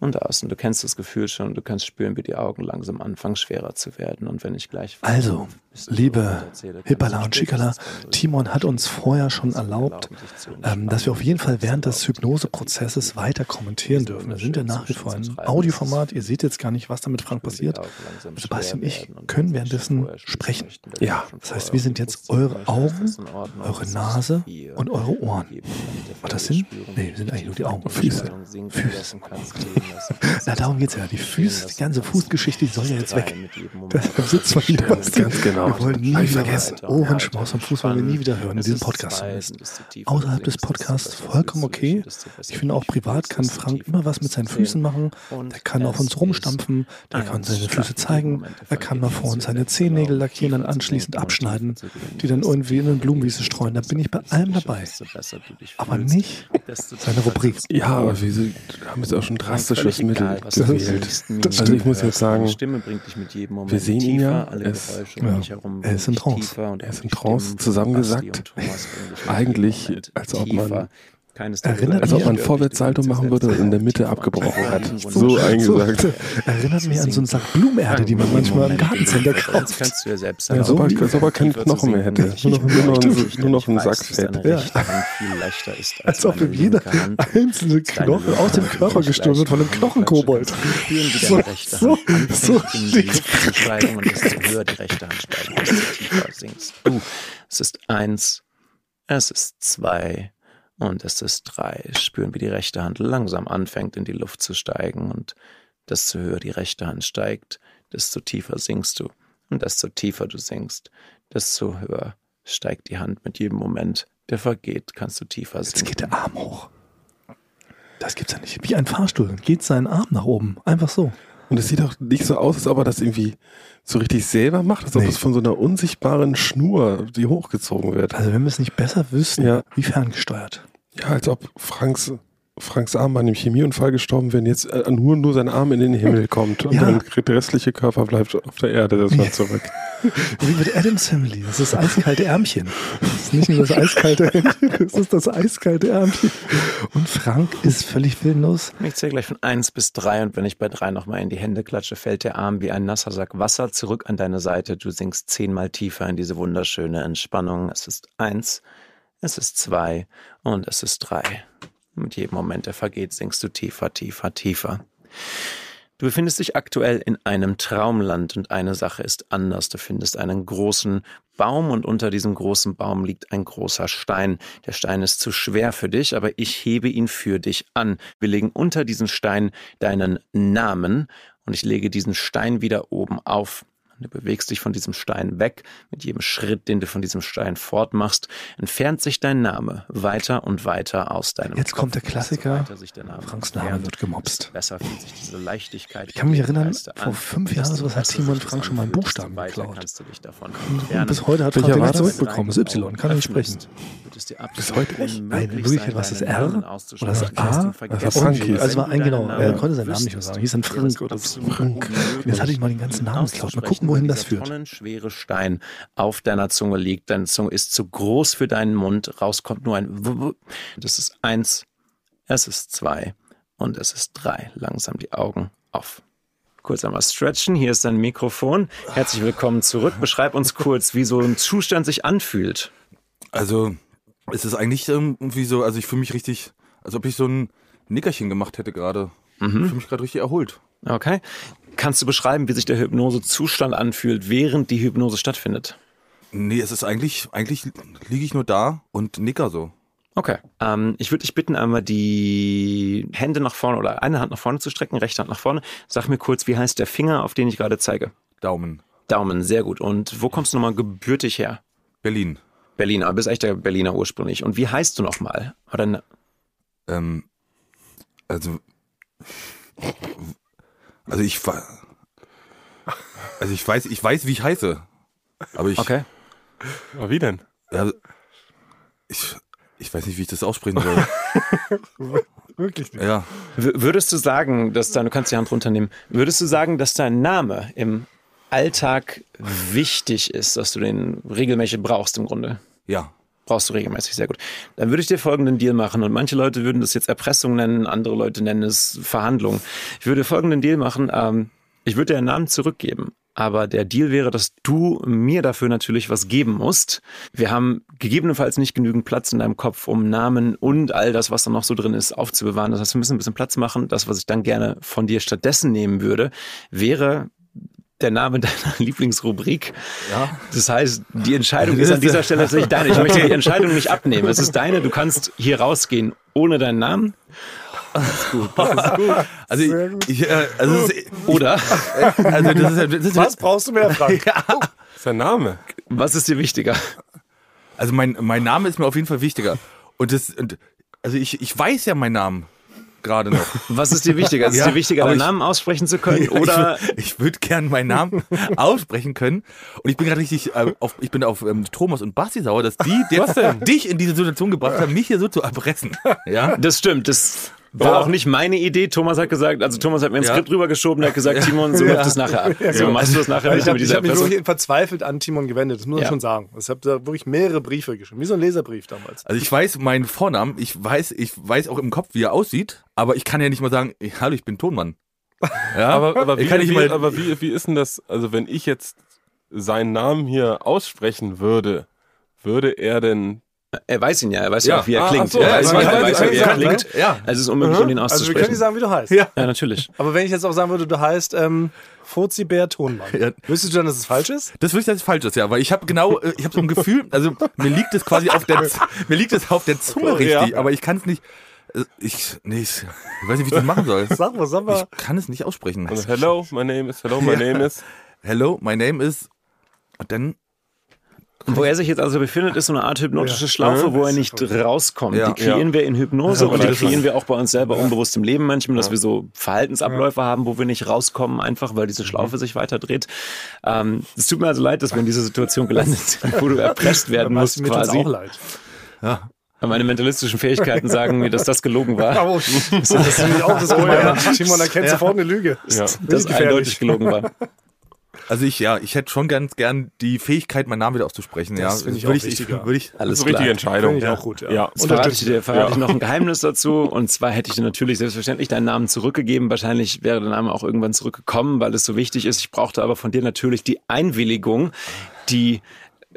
und aus. Und du kennst das Gefühl schon, du kannst spüren, wie die Augen langsam anfangen, schwerer zu werden. Und wenn ich gleich. Also, liebe Hippala und Schikala, Timon hat uns vorher schon erlaubt, ähm, dass wir auf jeden Fall während des Hypnoseprozesses weiter kommentieren dürfen. Wir sind ja nach wie vor ein Audioformat. Ihr seht jetzt gar nicht, was da mit Frank passiert. Sebastian und ich können währenddessen sprechen. Ja, Das heißt, wir sind jetzt eure Augen, eure Nase und eure Ohren. Und das sind, nee, sind eigentlich nur die Augen Füße. Füße. <laughs> Na, darum geht's ja. Die Füße, die ganze Fußgeschichte, die soll ja jetzt weg. Deshalb sitzt man wieder was Ganz genau. Wir wollen nie wieder vergessen. Ohrenschmaus Fuß wollen wir nie wieder hören in diesem Podcast. Außerhalb des Podcasts vollkommen okay. Ich finde auch privat kann Frank immer was mit seinen Füßen machen. Der kann auf uns rumstampfen, der kann seine Füße zeigen, er kann mal vor uns seine Zehennägel lackieren, dann anschließend abschneiden, die dann irgendwie in eine Blumenwiese streuen. Da bin ich bei allem dabei. Aber nicht seine Rubrik. Ja, aber wir haben jetzt auch schon drastisches Mittel gewählt. Also ich muss jetzt sagen, Deine Stimme bringt dich mit jedem Moment wir sehen ihn ja, Geräusche um ja, herum er ist in bringen dich Trance. Er ist die Trance dich Eigentlich, als ob man- Keines Erinnert Als ob man Vorwärtssalto machen würde und in der Mitte abgebrochen hat. So So eingesagt. <laughs> Erinnert mich an so einen Sack Blumenerde, die man manchmal im Gartencenter Jetzt kauft. kannst du dir selbst Ja, erlauben, so tiefer so aber keinen Knochen mehr hätte. Nur noch- nur noch <laughs> ein- nur noch ein Ich weiß, Sackfett. dass deine Ja. als, Als ob ihm jeder einzelne Knochen aus dem Körper gestohlen wird von einem Knochenkobold. So- so- so und desto höher die rechte Hand steigt, desto tiefer sinkst du. Es ist eins, es ist zwei und es ist drei. Spüren, wie die rechte Hand langsam anfängt, in die Luft zu steigen und desto höher die rechte Hand steigt, desto tiefer sinkst du. Und desto tiefer du sinkst, desto höher steigt die Hand mit jedem Moment, der vergeht, kannst du tiefer sinken. Jetzt geht der Arm hoch. Das gibt's ja nicht. Wie ein Fahrstuhl geht sein Arm nach oben. Einfach so. Und es sieht auch nicht so aus, als ob er das irgendwie so richtig selber macht, als ob Nee. es von so einer unsichtbaren Schnur, die hochgezogen wird. Also wenn wir es nicht besser wüssten, Ja. wie ferngesteuert. Ja, als ob Franks, Franks Arm bei einem Chemieunfall gestorben und jetzt äh, nur, nur sein Arm in den Himmel <laughs> kommt und Ja. dann der restliche Körper bleibt auf der Erde erstmal zurück. <laughs> Wie mit Adams Family. Das ist das eiskalte Ärmchen. Das ist nicht nur das eiskalte Händchen, das ist das eiskalte Ärmchen. Und Frank ist völlig willenlos. Ich zähle gleich von eins bis drei und wenn ich bei drei nochmal in die Hände klatsche, fällt der Arm wie ein nasser Sack Wasser zurück an deine Seite. Du sinkst zehnmal tiefer in diese wunderschöne Entspannung. Es ist eins, es ist zwei und es ist drei. Mit jedem Moment, der vergeht, sinkst du tiefer, tiefer, tiefer. Du befindest dich aktuell in einem Traumland und eine Sache ist anders. Du findest einen großen Baum und unter diesem großen Baum liegt ein großer Stein. Der Stein ist zu schwer für dich, aber ich hebe ihn für dich an. Wir legen unter diesen Stein deinen Namen und ich lege diesen Stein wieder oben auf. Du bewegst dich von diesem Stein weg. Mit jedem Schritt, den du von diesem Stein fortmachst, entfernt sich dein Name weiter und weiter aus deinem Jetzt Kopf. kommt der Klassiker. Weiter sich der Name Franks Name entfernt, wird gemobst. Besser fühlt sich diese Leichtigkeit. Ich kann mich erinnern, vor fünf Jahren sowas hat das Frank schon mal einen Buchstaben geklaut. kannst du dich davon Und bis heute hat Frank den nicht das? zurückbekommen. Das Y, kann er nicht sprechen. Bis heute nicht? Nein, in Wirklichkeit war es das R oder das A. Das war Frank hieß. Also war ein genau, er konnte seinen Namen nicht mehr sagen. Hieß dann Frank oder so. Frank. Jetzt hatte ich mal den ganzen Namen geklaut. Mal gucken, wohin das führt. schwere Stein auf deiner Zunge liegt. Deine Zunge ist zu groß für deinen Mund. Raus kommt nur ein W. W. Das ist eins, es ist zwei und es ist drei. Langsam die Augen auf. Kurz einmal stretchen. Hier ist dein Mikrofon. Herzlich willkommen zurück. Beschreib uns kurz, wie so ein Zustand sich anfühlt. Also, es ist eigentlich ähm, irgendwie so, also ich fühle mich richtig, als ob ich so ein Nickerchen gemacht hätte gerade. Ich fühle mich gerade richtig erholt. Okay. Kannst du beschreiben, wie sich der Hypnosezustand anfühlt, während die Hypnose stattfindet? Nee, es ist eigentlich, eigentlich liege ich nur da und nicker so. Okay. Ähm, ich würde dich bitten, einmal die Hände nach vorne oder eine Hand nach vorne zu strecken, rechte Hand nach vorne. Sag mir kurz, wie heißt der Finger, auf den ich gerade zeige? Daumen. Daumen, sehr gut. Und wo kommst du nochmal gebürtig her? Berlin. Berlin, aber bist echt der Berliner ursprünglich. Und wie heißt du nochmal? Oder Ähm, also, also ich war, also ich weiß, ich weiß, wie ich heiße. Aber ich, Okay. Aber wie denn? ja, ich, ich weiß nicht, wie ich das aussprechen soll. <laughs> Wirklich nicht. ja, W würdest du sagen, dass dein, du kannst die Hand runternehmen, würdest du sagen, dass dein Name im Alltag wichtig ist, dass du den regelmäßig brauchst im Grunde? ja. Brauchst du regelmäßig, sehr gut. Dann würde ich dir folgenden Deal machen und manche Leute würden das jetzt Erpressung nennen, andere Leute nennen es Verhandlung. Ich würde folgenden Deal machen, ähm, ich würde dir einen Namen zurückgeben, aber der Deal wäre, dass du mir dafür natürlich was geben musst. Wir haben gegebenenfalls nicht genügend Platz in deinem Kopf, um Namen und all das, was da noch so drin ist, aufzubewahren. Das heißt, wir müssen ein bisschen Platz machen. Das, was ich dann gerne von dir stattdessen nehmen würde, wäre der Name deiner <laughs> Lieblingsrubrik. Ja. Das heißt, die Entscheidung ist an <laughs> dieser Stelle tatsächlich deine. Ich möchte die Entscheidung nicht abnehmen. Es ist deine. Du kannst hier rausgehen ohne deinen Namen. Also ich, ich äh, also, es ist, Oder also das ist, das ist Was brauchst du mehr, Frank? <laughs> Das ist sein Name. was ist dir wichtiger? Also mein, mein Name ist mir auf jeden Fall wichtiger. Und das, und, also ich, ich weiß ja meinen Namen gerade noch. Was ist dir wichtiger? Ist es Ja, dir wichtiger, deinen ich- Namen aussprechen zu können? <laughs> Oder ich, ich würde gern meinen Namen <laughs> aussprechen können. Und ich bin gerade richtig, äh, auf, ich bin auf ähm, Thomas und Basti sauer, dass die jetzt dich in diese Situation gebracht haben, mich hier so zu erpressen. Ja? das stimmt. Das war auch nicht meine Idee. Thomas hat gesagt, also Thomas hat mir ein Ja. Skript rübergeschoben und hat gesagt, Timon, so läuft es nachher ab. So machst du es nachher Ich habe mit ich dieser hab mich wirklich verzweifelt an Timon gewendet, das muss man schon sagen. Ich habe da wirklich mehrere Briefe geschrieben, wie so ein Leserbrief damals. Also ich weiß meinen Vornamen, ich weiß, ich weiß auch im Kopf, wie er aussieht, aber ich kann ja nicht mal sagen, hallo, ich bin Tonmann. <laughs> Ja? Aber, aber, wie, wie, mal, aber wie, wie ist denn das, also wenn ich jetzt seinen Namen hier aussprechen würde, würde er denn Er weiß ihn ja, er weiß ja, Ja. auch, wie er Ah, klingt. er ja, weiß, er weiß ja, wie er klingt. ja. Also es ist unmöglich, um den Also wir auszusprechen. können nicht sagen, wie du heißt. Ja. ja, natürlich. Aber wenn ich jetzt auch sagen würde, du heißt ähm, Fuzzi Bär Tonmann, Ja. wüsstest du dann, dass es falsch ist? Das würde ich sagen, falsch ist, ja, weil ich habe genau, äh, ich habe so ein Gefühl, also mir liegt es quasi auf der, mir liegt es auf der Zunge Okay, richtig, ja. aber ich kann es nicht, äh, ich, nee, ich, ich weiß nicht, wie ich das machen soll. <laughs> Sag mal, sag mal. Ich kann es nicht aussprechen. also, Hello, my name is, hello, my name is. Hello, my name is Und dann wo er sich jetzt also befindet, ist so eine Art hypnotische Schlaufe, wo er nicht rauskommt. Ja. Die kreieren wir in Hypnose Ja, und die das kreieren wir auch bei uns selber unbewusst im Leben manchmal, dass wir so Verhaltensabläufe haben, wo wir nicht rauskommen, einfach weil diese Schlaufe sich weiter dreht. Ähm, es tut mir also leid, dass wir in dieser Situation gelandet sind, wo du erpresst werden musst Mir quasi. auch leid. Meine mentalistischen Fähigkeiten sagen mir, dass das gelogen war. Aber <laughs> das ich auch das gemein. Timon erkennt sofort eine Lüge. Ja. Das gefährlich. eindeutig gelogen war. Also ich, ja, ich hätte schon ganz gern die Fähigkeit, meinen Namen wieder auszusprechen. ja, finde ich auch ich, wichtiger. würde ich, Alles Das ist eine richtige. Entscheidung. Finde ich auch gut, ja. ja. Jetzt verrate ich dir, verrate ich noch ein Geheimnis dazu. Und zwar hätte ich dir natürlich selbstverständlich deinen Namen zurückgegeben. Wahrscheinlich wäre der Name auch irgendwann zurückgekommen, weil es so wichtig ist. Ich brauchte aber von dir natürlich die Einwilligung, die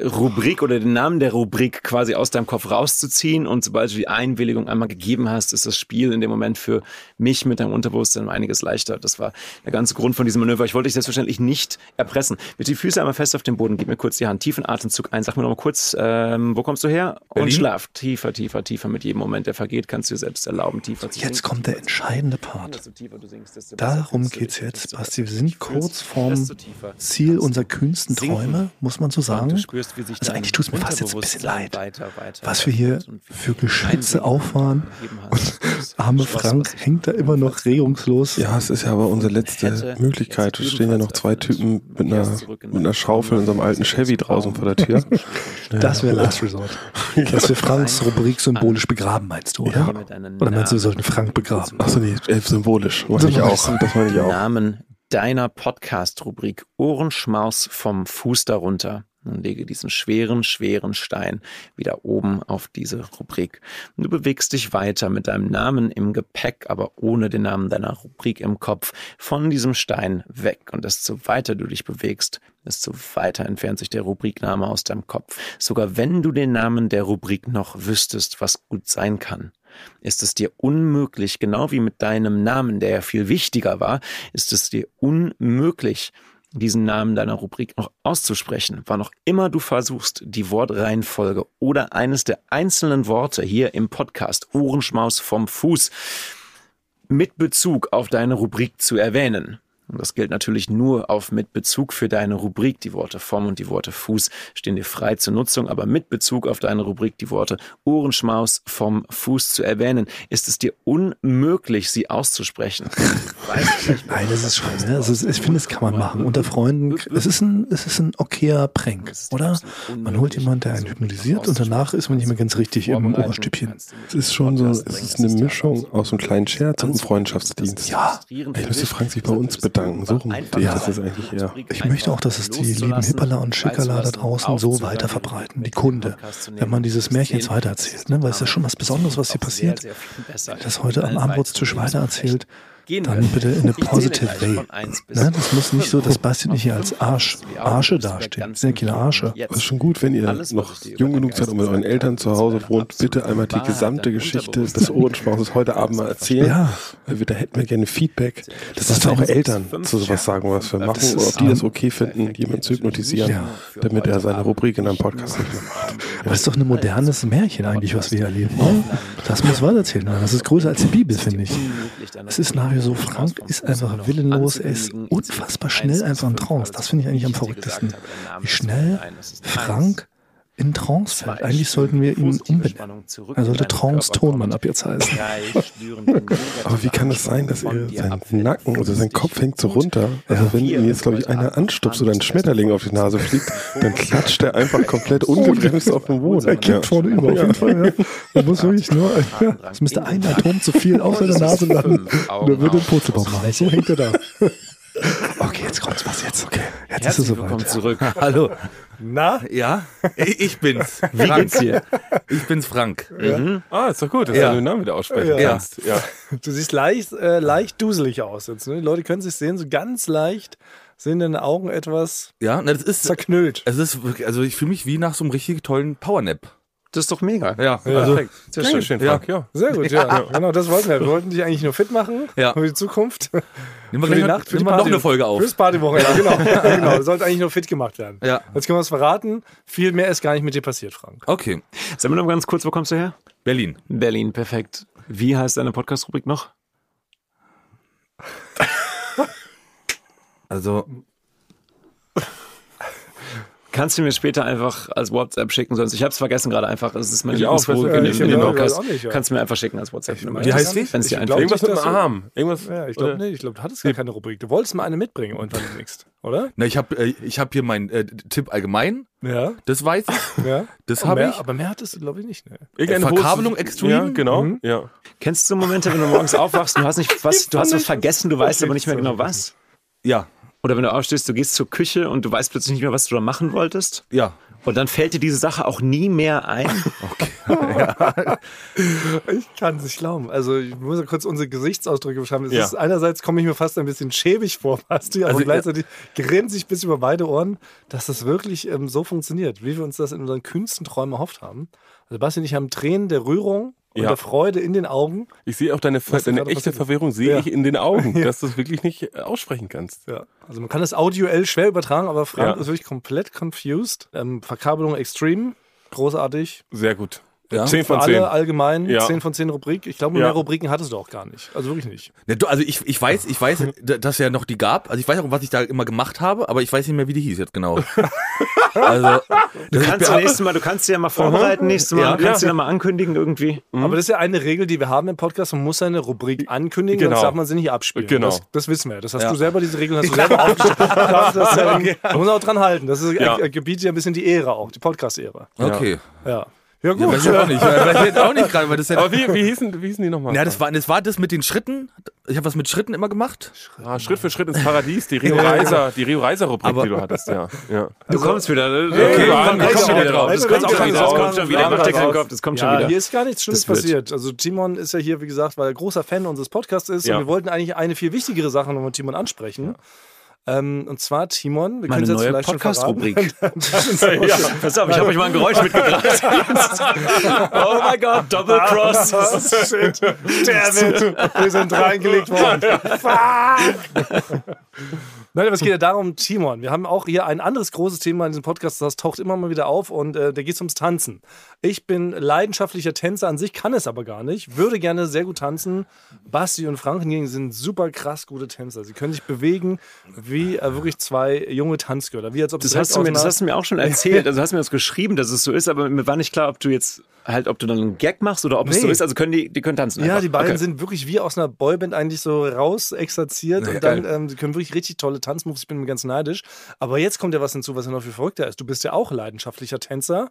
Rubrik oder den Namen der Rubrik quasi aus deinem Kopf rauszuziehen. Und sobald du die Einwilligung einmal gegeben hast, ist das Spiel in dem Moment für mich mit deinem Unterbewusstsein einiges leichter. Das war der ganze Grund von diesem Manöver. Ich wollte dich selbstverständlich nicht erpressen. Mit die Füße einmal fest auf den Boden. Gib mir kurz die Hand. Tiefen Atemzug ein. Sag mir noch mal kurz, ähm, wo kommst du her? Und Berlin. schlaf tiefer, tiefer, tiefer. Mit jedem Moment, der vergeht, kannst du dir selbst erlauben, tiefer zu Jetzt sinken. kommt der entscheidende Part. Du Darum du geht's jetzt, Basti. Wir sind du kurz vorm Ziel unserer du kühnsten. Träume, muss man so Und sagen. Spürst, wie sich Also eigentlich tut's mir fast jetzt ein bisschen leid, weiter, weiter, was wir hier und für Geschütze auffahren. Das Arme Frank hängt da immer noch regungslos. Ja, es ist ja aber unsere letzte hätte Möglichkeit. Es stehen ja noch zwei Typen mit einer, mit einer Schaufel in so einem alten Chevy draußen vor der Tür. <laughs> Das wäre Last Resort. Dass wir Franks Rubrik symbolisch begraben, meinst du, oder? Oder meinst du, wir sollten Frank begraben? Achso, nee, elf symbolisch. Mach ich auch. Das meine ich auch. Namen deiner Podcast-Rubrik Ohrenschmaus vom Fuß darunter und lege diesen schweren, schweren Stein wieder oben auf diese Rubrik. Du bewegst dich weiter mit deinem Namen im Gepäck, aber ohne den Namen deiner Rubrik im Kopf von diesem Stein weg. Und desto weiter du dich bewegst, desto weiter entfernt sich der Rubrikname aus deinem Kopf. Sogar wenn du den Namen der Rubrik noch wüsstest, was gut sein kann ist es dir unmöglich, genau wie mit deinem Namen, der ja viel wichtiger war, ist es dir unmöglich, diesen Namen deiner Rubrik noch auszusprechen, wann auch immer du versuchst, die Wortreihenfolge oder eines der einzelnen Worte hier im Podcast Ohrenschmaus vom Fuß mit Bezug auf deine Rubrik zu erwähnen. Und das gilt natürlich nur auf mit Bezug für deine Rubrik. Die Worte vom und die Worte Fuß stehen dir frei zur Nutzung, aber mit Bezug auf deine Rubrik die Worte Ohrenschmaus vom Fuß zu erwähnen, ist es dir unmöglich, sie auszusprechen. <laughs> Nein, das ist schon. Ne? Also, ich finde, das kann man machen. Unter Freunden. Es ist ein, es ist ein okayer Prank, oder? Man holt jemanden, der einen hypnotisiert und danach ist man nicht mehr ganz richtig im Oberstübchen. Es ist schon so, es ist eine Mischung aus einem kleinen Scherz und einem Freundschaftsdienst. Ja. Ich müsste Frank sich bei uns bedanken. So rum Ja. das ist eigentlich eher. Ich möchte auch, dass es die lieben Hipperler und Schickerler da draußen so weiter verbreiten, die Kunde, wenn man dieses Märchen jetzt weitererzählt, ne? weil es ist schon was Besonderes, was hier passiert. Das heute am Abendbrotstisch weitererzählt, dann bitte in eine positive way. Ne? Das muss nicht so, dass Basti nicht hier als Arsch, Arsche dasteht. Ja keine Arsche. Aber es ist schon gut, wenn ihr noch jung genug seid und mit euren Eltern zu Hause wohnt, bitte einmal die gesamte Geschichte des <laughs> Ohrenschmauses heute Abend mal erzählen. Ja. Weil wir, da hätten wir gerne Feedback, Das dass ist auch Eltern zu sowas sagen, was wir machen, Das oder ob die das okay finden, jemanden zu hypnotisieren, damit er seine Rubrik in einem Podcast nicht mehr macht. Das ist doch ein modernes Märchen eigentlich, was wir hier erleben. Ne? Das muss weitererzählt werden. Das ist größer als die Bibel, finde ich. Es ist nachher so, Frank ist einfach willenlos, er ist unfassbar schnell einfach in Trance. Das finde ich eigentlich am verrücktesten. Wie schnell Frank in Trance fällt. Eigentlich sollten wir ihn umbenennen. Er sollte Trance Tonmann ab jetzt heißen. <laughs> <laughs> Aber wie kann es sein, dass er seinen Nacken oder sein Kopf hängt so runter? Also wenn ihm jetzt, glaube ich, einer anstupst oder ein Schmetterling auf die Nase fliegt, <laughs> dann klatscht er einfach komplett ungebremst auf den Boden. Er kippt vorne über, auf jeden Fall. Ja. Er muss wirklich nur, ja, es müsste ein Atom zu viel auf seiner Nase landen. Und er würde einen Purzelbaum machen. So hängt er da. Jetzt kommt's was jetzt. Okay, jetzt ist es Herzlich willkommen soweit. zurück. <laughs> Hallo. Na? Ja, ich bin's. <laughs> Wie geht's dir? Ich bin's Frank. Ah, ist doch gut, dass Ja. du den Namen wieder aussprechen Ja. kannst. Ja. <laughs> Du siehst leicht, äh, leicht duselig aus jetzt. Ne? Die Leute können sich sehen, so ganz leicht sind deine Augen etwas Ja, na, das ist, zerknüllt. es ist wirklich, also ich fühle mich wie nach so einem richtig tollen Powernap. Das ist doch mega. Ja, Ja. also, Sehr schön, schön Frank, ja. Sehr gut, <laughs> ja. Genau, das wollten wir. Wir wollten dich eigentlich nur fit machen Ja. für die Zukunft. nehmen wir, Für die Nacht, für die noch eine Folge auf. Fürs Partywoche, ja, genau. <laughs> ja, genau. Das sollte eigentlich nur fit gemacht werden. Ja. Jetzt können wir es verraten. Viel mehr ist gar nicht mit dir passiert, Frank. Okay, Sag mir noch ganz kurz, wo kommst du her? Berlin. Berlin, perfekt. Wie heißt deine Podcast-Rubrik noch? Also, Kannst du mir später einfach als WhatsApp schicken, sonst ich habe es vergessen gerade einfach. Es ist mein Ich auch, Lieblingsvogel weiß in, in genau. Podcast. Ja. Kannst du mir einfach schicken als WhatsApp. Wie heißt die? Wenn es dir Irgendwas mit dem Arm. Irgendwas. Ja, ich glaube nicht. Ich glaube, du hattest gar keine Rubrik. Du wolltest mal eine mitbringen irgendwann demnächst, oder? Na, ich habe äh, ich hab hier meinen äh, Tipp allgemein. Ja. Das weiß ich. <laughs> ja. Das Aber habe mehr- ich. Aber mehr hattest du, glaube ich, nicht. Ne? Irgendeine Verkabelung Extreme? Ja, genau. Mhm. Ja. Kennst du so Momente, wenn du morgens aufwachst, du hast nicht <laughs> was, du hast was vergessen, du weißt aber nicht mehr genau was? Ja, Oder wenn du aufstehst, du gehst zur Küche und du weißt plötzlich nicht mehr, was du da machen wolltest? ja. Und dann fällt dir diese Sache auch nie mehr ein? <laughs> <laughs> Ich kann es nicht glauben. Also ich muss ja kurz unsere Gesichtsausdrücke beschreiben. Es Ja. ist, einerseits komme ich mir fast ein bisschen schäbig vor, <laughs> Basti, aber Also, gleichzeitig grinst sich bis über beide Ohren, dass das wirklich ähm, so funktioniert, wie wir uns das in unseren kühnsten Träumen erhofft haben. Also Basti und ich haben Tränen der Rührung und Ja. der Freude in den Augen. Ich sehe auch deine, deine echte passiert? Verwirrung, sehe Ja. ich in den Augen, <laughs> dass du es wirklich nicht äh, aussprechen kannst. Ja. Also man kann das audioell schwer übertragen, aber Frank Ja. ist wirklich komplett confused. Ähm, Verkabelung extrem, großartig. Sehr gut. Ja. 10 Für von 10. alle allgemein, Ja. 10 von 10 Rubrik. Ich glaube, Ja. mehr Rubriken hattest du auch gar nicht. Also wirklich nicht. Ne, du- Also ich, ich weiß, ich weiß, <laughs> dass ja noch die gab. Also ich weiß auch, was ich da immer gemacht habe, aber ich weiß nicht mehr, wie die hieß jetzt genau. <laughs> also Du kannst ja nächstes Mal, du kannst sie ja mal vorbereiten nächstes Mal, Ja. du kannst sie Ja. dann mal ankündigen irgendwie. Aber das ist ja eine Regel, die wir haben im Podcast. Man muss seine Rubrik ankündigen, Genau. sonst darf man sie nicht abspielen. Genau. Das, das wissen wir. Das hast Ja. du selber, diese Regeln hast du selber <laughs> aufgestellt. Das, ähm, Man muss auch dran halten. Das ist, Ja. gebietet ja ein bisschen die Ehre auch, die Podcast-Ehre. okay. Ja. Ja, Ja, gut. weiß ich auch nicht. Weiß ich jetzt auch nicht gerade, weil das ja. Aber wie, wie, hießen, wie hießen die nochmal? Ja, das war, das war das mit den Schritten. Ich habe was mit Schritten immer gemacht. ah, Schritt für Schritt ins Paradies, die <laughs> Rio Reiser, die Rio Reiser Rubrik, Aber- die du hattest, ja. <laughs> ja. Du kommst wieder. ne? Okay, du wann kommst kommt wieder der drauf. Das Das kommt schon wieder. Das kommt schon wieder. Kommt. Das kommt schon Ja, wieder. hier ist gar nichts Schlimmes Das passiert. Also Timon ist ja hier, wie gesagt, weil er großer Fan unseres Podcasts ist Ja. und wir wollten eigentlich eine viel wichtigere Sache noch mit Timon ansprechen. Ähm, und zwar Timon, wir Meine können es jetzt neue vielleicht schon verraten. <laughs> Podcast-Rubrik. <laughs> ja. Pass auf, ich habe euch mal ein Geräusch <laughs> mitgebracht. oh mein Gott, Double Cross. Shit. Damn it. Wir sind reingelegt worden. Fuck. Nein, aber es geht ja darum, Timon. Wir haben auch hier ein anderes großes Thema in diesem Podcast, das taucht immer mal wieder auf und äh, da geht es ums Tanzen. Ich bin leidenschaftlicher Tänzer an sich, kann es aber gar nicht, würde gerne sehr gut tanzen. Basti und Frank hingegen sind super krass gute Tänzer. Sie können sich bewegen wie äh, wirklich zwei junge Tanzgötter. Wie als ob Das hast, du mir, das hast du mir auch schon erzählt. Also hast du mir das geschrieben, dass es so ist, aber mir war nicht klar, ob du jetzt halt, ob du dann einen Gag machst oder ob es Nee. so ist. Also können die, die können tanzen. Ja, einfach. die beiden Okay. sind wirklich wie aus einer Boyband eigentlich so raus exerziert und dann, ähm, sie können wirklich richtig tolle Tanzmoves. Ich bin mir ganz neidisch. Aber jetzt kommt ja was hinzu, was ja noch viel verrückter ist. Du bist ja auch leidenschaftlicher Tänzer,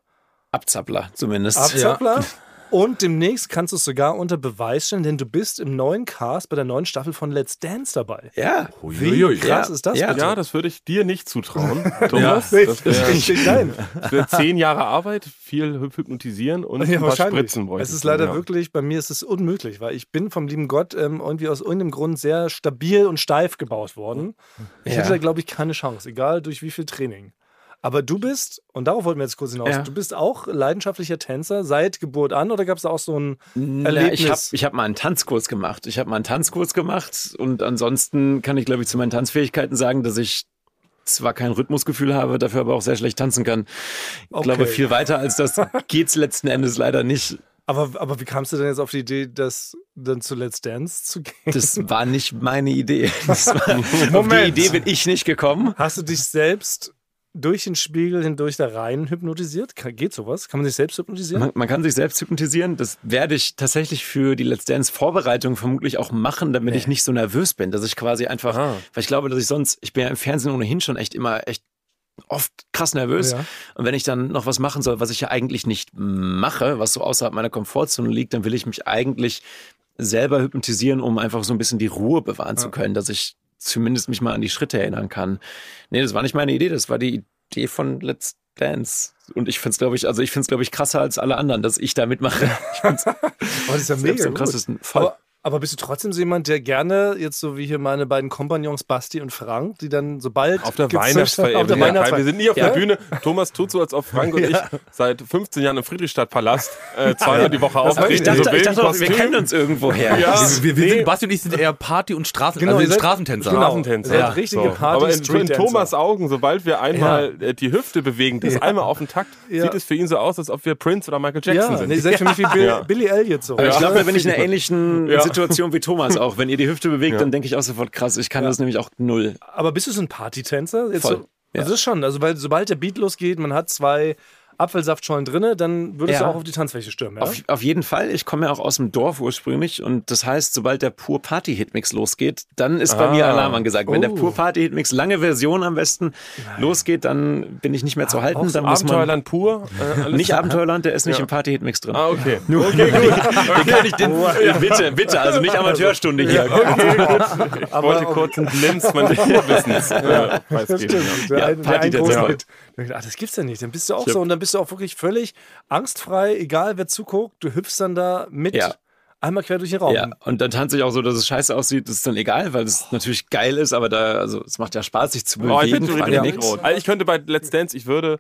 Abzappler zumindest. Abzappler. Und demnächst kannst du es sogar unter Beweis stellen, denn du bist im neuen Cast bei der neuen Staffel von Let's Dance dabei. Ja. Wie krass Ja, ist das? ja. Ja, das würde ich dir nicht zutrauen, <laughs> Thomas. Nee, Das wäre steht nein. wär zehn Jahre Arbeit, viel hypnotisieren und <laughs> Ja, ein paar wahrscheinlich. Spritzen bräuchtest Es ist leider ja. wirklich, bei mir ist es unmöglich, weil ich bin vom lieben Gott ähm, irgendwie aus irgendeinem Grund sehr stabil und steif gebaut worden. Ich Ja. hätte da, glaube ich, keine Chance, egal durch wie viel Training. Aber du bist, und darauf wollten wir jetzt kurz hinaus, Ja. du bist auch leidenschaftlicher Tänzer seit Geburt an oder gab es da auch so ein Erlebnis? ich habe ich hab mal einen Tanzkurs gemacht. Ich habe mal einen Tanzkurs gemacht und ansonsten kann ich, glaube ich, zu meinen Tanzfähigkeiten sagen, dass ich zwar kein Rhythmusgefühl habe, dafür aber auch sehr schlecht tanzen kann. Ich Okay. glaube, viel weiter als das <laughs> geht's letzten Endes leider nicht. aber, aber wie kamst du denn jetzt auf die Idee, das dann zu Let's Dance zu gehen? Das war nicht meine Idee. War, <laughs> auf die. Idee bin ich nicht gekommen. Hast du dich selbst durch den Spiegel hindurch da rein hypnotisiert? Geht sowas? Kann man sich selbst hypnotisieren? Man, man kann sich selbst hypnotisieren. Das werde ich tatsächlich für die Let's Dance Vorbereitung vermutlich auch machen, damit ich nicht so nervös bin, dass ich quasi einfach, Ah. weil ich glaube, dass ich sonst, ich bin ja im Fernsehen ohnehin schon echt immer echt oft krass nervös. Ja. Und wenn ich dann noch was machen soll, was ich ja eigentlich nicht mache, was so außerhalb meiner Komfortzone liegt, dann will ich mich eigentlich selber hypnotisieren, um einfach so ein bisschen die Ruhe bewahren zu können, dass ich zumindest mich mal an die Schritte erinnern kann. Nee, das war nicht meine Idee, das war die Idee von Let's Dance. Und ich finde es, glaube ich, also ich finde es, glaube ich, krasser als alle anderen, dass ich da mitmache. <laughs> Ich find's Oh, das ist ja mega am krassesten. Voll. Aber, aber bist du trotzdem so jemand, der gerne, jetzt so wie hier meine beiden Kompagnons Basti und Frank, die dann sobald Auf der Weihnachtsfeier. auf der wir, sind- Weihnachtsfeier. wir sind nie auf Ja? der Bühne. Thomas tut so, als ob Frank und <laughs> ich seit 15 Jahren im Friedrichstadtpalast äh, zweimal die Woche auftreten. ich dachte, in so ich dachte auch, wir kennen uns irgendwoher. Ja, Wir, wir nee. sind, Basti und ich sind eher Party- und Straßen, Genau, also ihr seid- Straßentänzer. genau. Straßentänzer. Seid richtige Party- Aber in, in. Thomas Augen, sobald wir einmal äh, die Hüfte bewegen, das einmal auf den Takt, Ja. sieht es für ihn so aus, als ob wir Prince oder Michael Jackson Ja, sind. nee, selbst für mich wie Bill, Ja. Billy Elliot so. Ich Ja. glaube, bin ich in einer ähnlichen Ja. Situation wie Thomas auch. Wenn ihr die Hüfte bewegt, Ja. dann denke ich auch sofort krass. Ich kann das nämlich auch null. Aber bist du so ein Partytänzer? Jetzt Voll. So, Also das ist schon, also weil sobald der Beat losgeht, man hat zwei Apfelsaftschollen drinne, dann würdest Ja. du auch auf die Tanzfläche stürmen, ja? Auf, auf jeden Fall. Ich komme ja auch aus dem Dorf ursprünglich und das heißt, sobald der Pur Party Hitmix losgeht, dann ist bei Ah. mir Alarm angesagt. Wenn der Oh. Pur Party Hitmix lange Version am besten losgeht, dann bin ich nicht mehr zu halten. Dann muss man Abenteuerland pur. Äh, nicht Abenteuerland, der ist nicht Ja. im Party Hitmix drin. Ah, okay. <laughs> Okay, <laughs> gut. Kann ich den, bitte, bitte, also nicht Amateurstunde hier. <laughs> Ich wollte kurz einen Glimpse meines Urwissens äh. Der, Ja, ein, der Party ein der große Zeit. mit. Ach, das gibt's ja nicht. Dann bist du auch so und dann bist du auch wirklich völlig angstfrei, egal wer zuguckt. Du hüpfst dann da mit Ja. einmal quer durch den Raum. Ja, und dann tanze ich auch so, dass es scheiße aussieht. Das ist dann egal, weil es natürlich geil ist, aber da, also es macht ja Spaß, sich zu Oh, ich bewegen. bin rot. Also ich könnte bei Let's Dance, ich würde,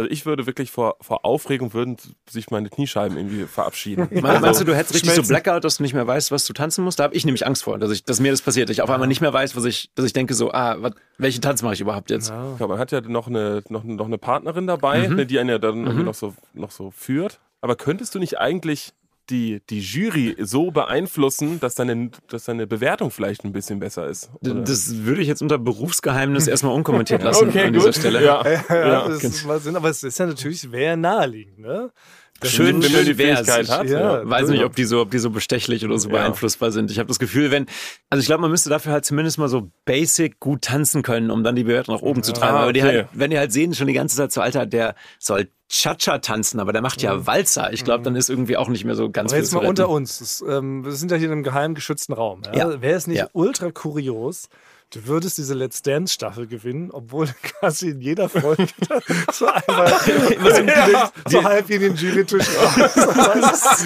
also ich würde wirklich vor, vor Aufregung würden sich meine Kniescheiben irgendwie verabschieden. Meinst, meinst du, du hättest richtig so. Blackout, dass du nicht mehr weißt, was du tanzen musst? Da habe ich nämlich Angst vor, dass, ich, dass mir das passiert. Ich auf einmal nicht mehr weiß, was ich, dass ich denke so, ah, wat, welchen Tanz mache ich überhaupt jetzt? Ja, man hat ja noch eine, noch, noch eine Partnerin dabei, Mhm. ne, die einen ja dann irgendwie noch, so, noch so führt. Aber könntest du nicht eigentlich die, die Jury so beeinflussen, dass deine, dass deine Bewertung vielleicht ein bisschen besser ist? Oder? Das würde ich jetzt unter Berufsgeheimnis erstmal unkommentiert lassen <laughs> okay, an dieser gut. Stelle. Ja. Ja, Ja. das ist mal Sinn, aber es ist ja natürlich sehr naheliegend, ne? Das Schön, Wenn man die. Fähigkeit hat. Ja. Weiß nicht, ob die so, ob die so bestechlich oder so Ja. beeinflussbar sind. Ich habe das Gefühl, wenn, also ich glaube, man müsste dafür halt zumindest mal so basic gut tanzen können, um dann die Bewertung nach oben zu treiben. Aber die okay. halt, wenn die halt sehen schon die ganze Zeit so, Alter, der soll Cha-Cha tanzen, aber der macht ja Walzer. Ich glaube, dann ist irgendwie auch nicht mehr so ganz Aber jetzt mal unter uns. Das, ähm, wir sind ja hier in einem geheim geschützten Raum. Ja? Ja. Wäre es nicht Ja. ultra kurios, du würdest diese Let's Dance Staffel gewinnen, obwohl <laughs> quasi in jeder Folge <laughs> so einmal <laughs> so halb in den Jurytisch raus.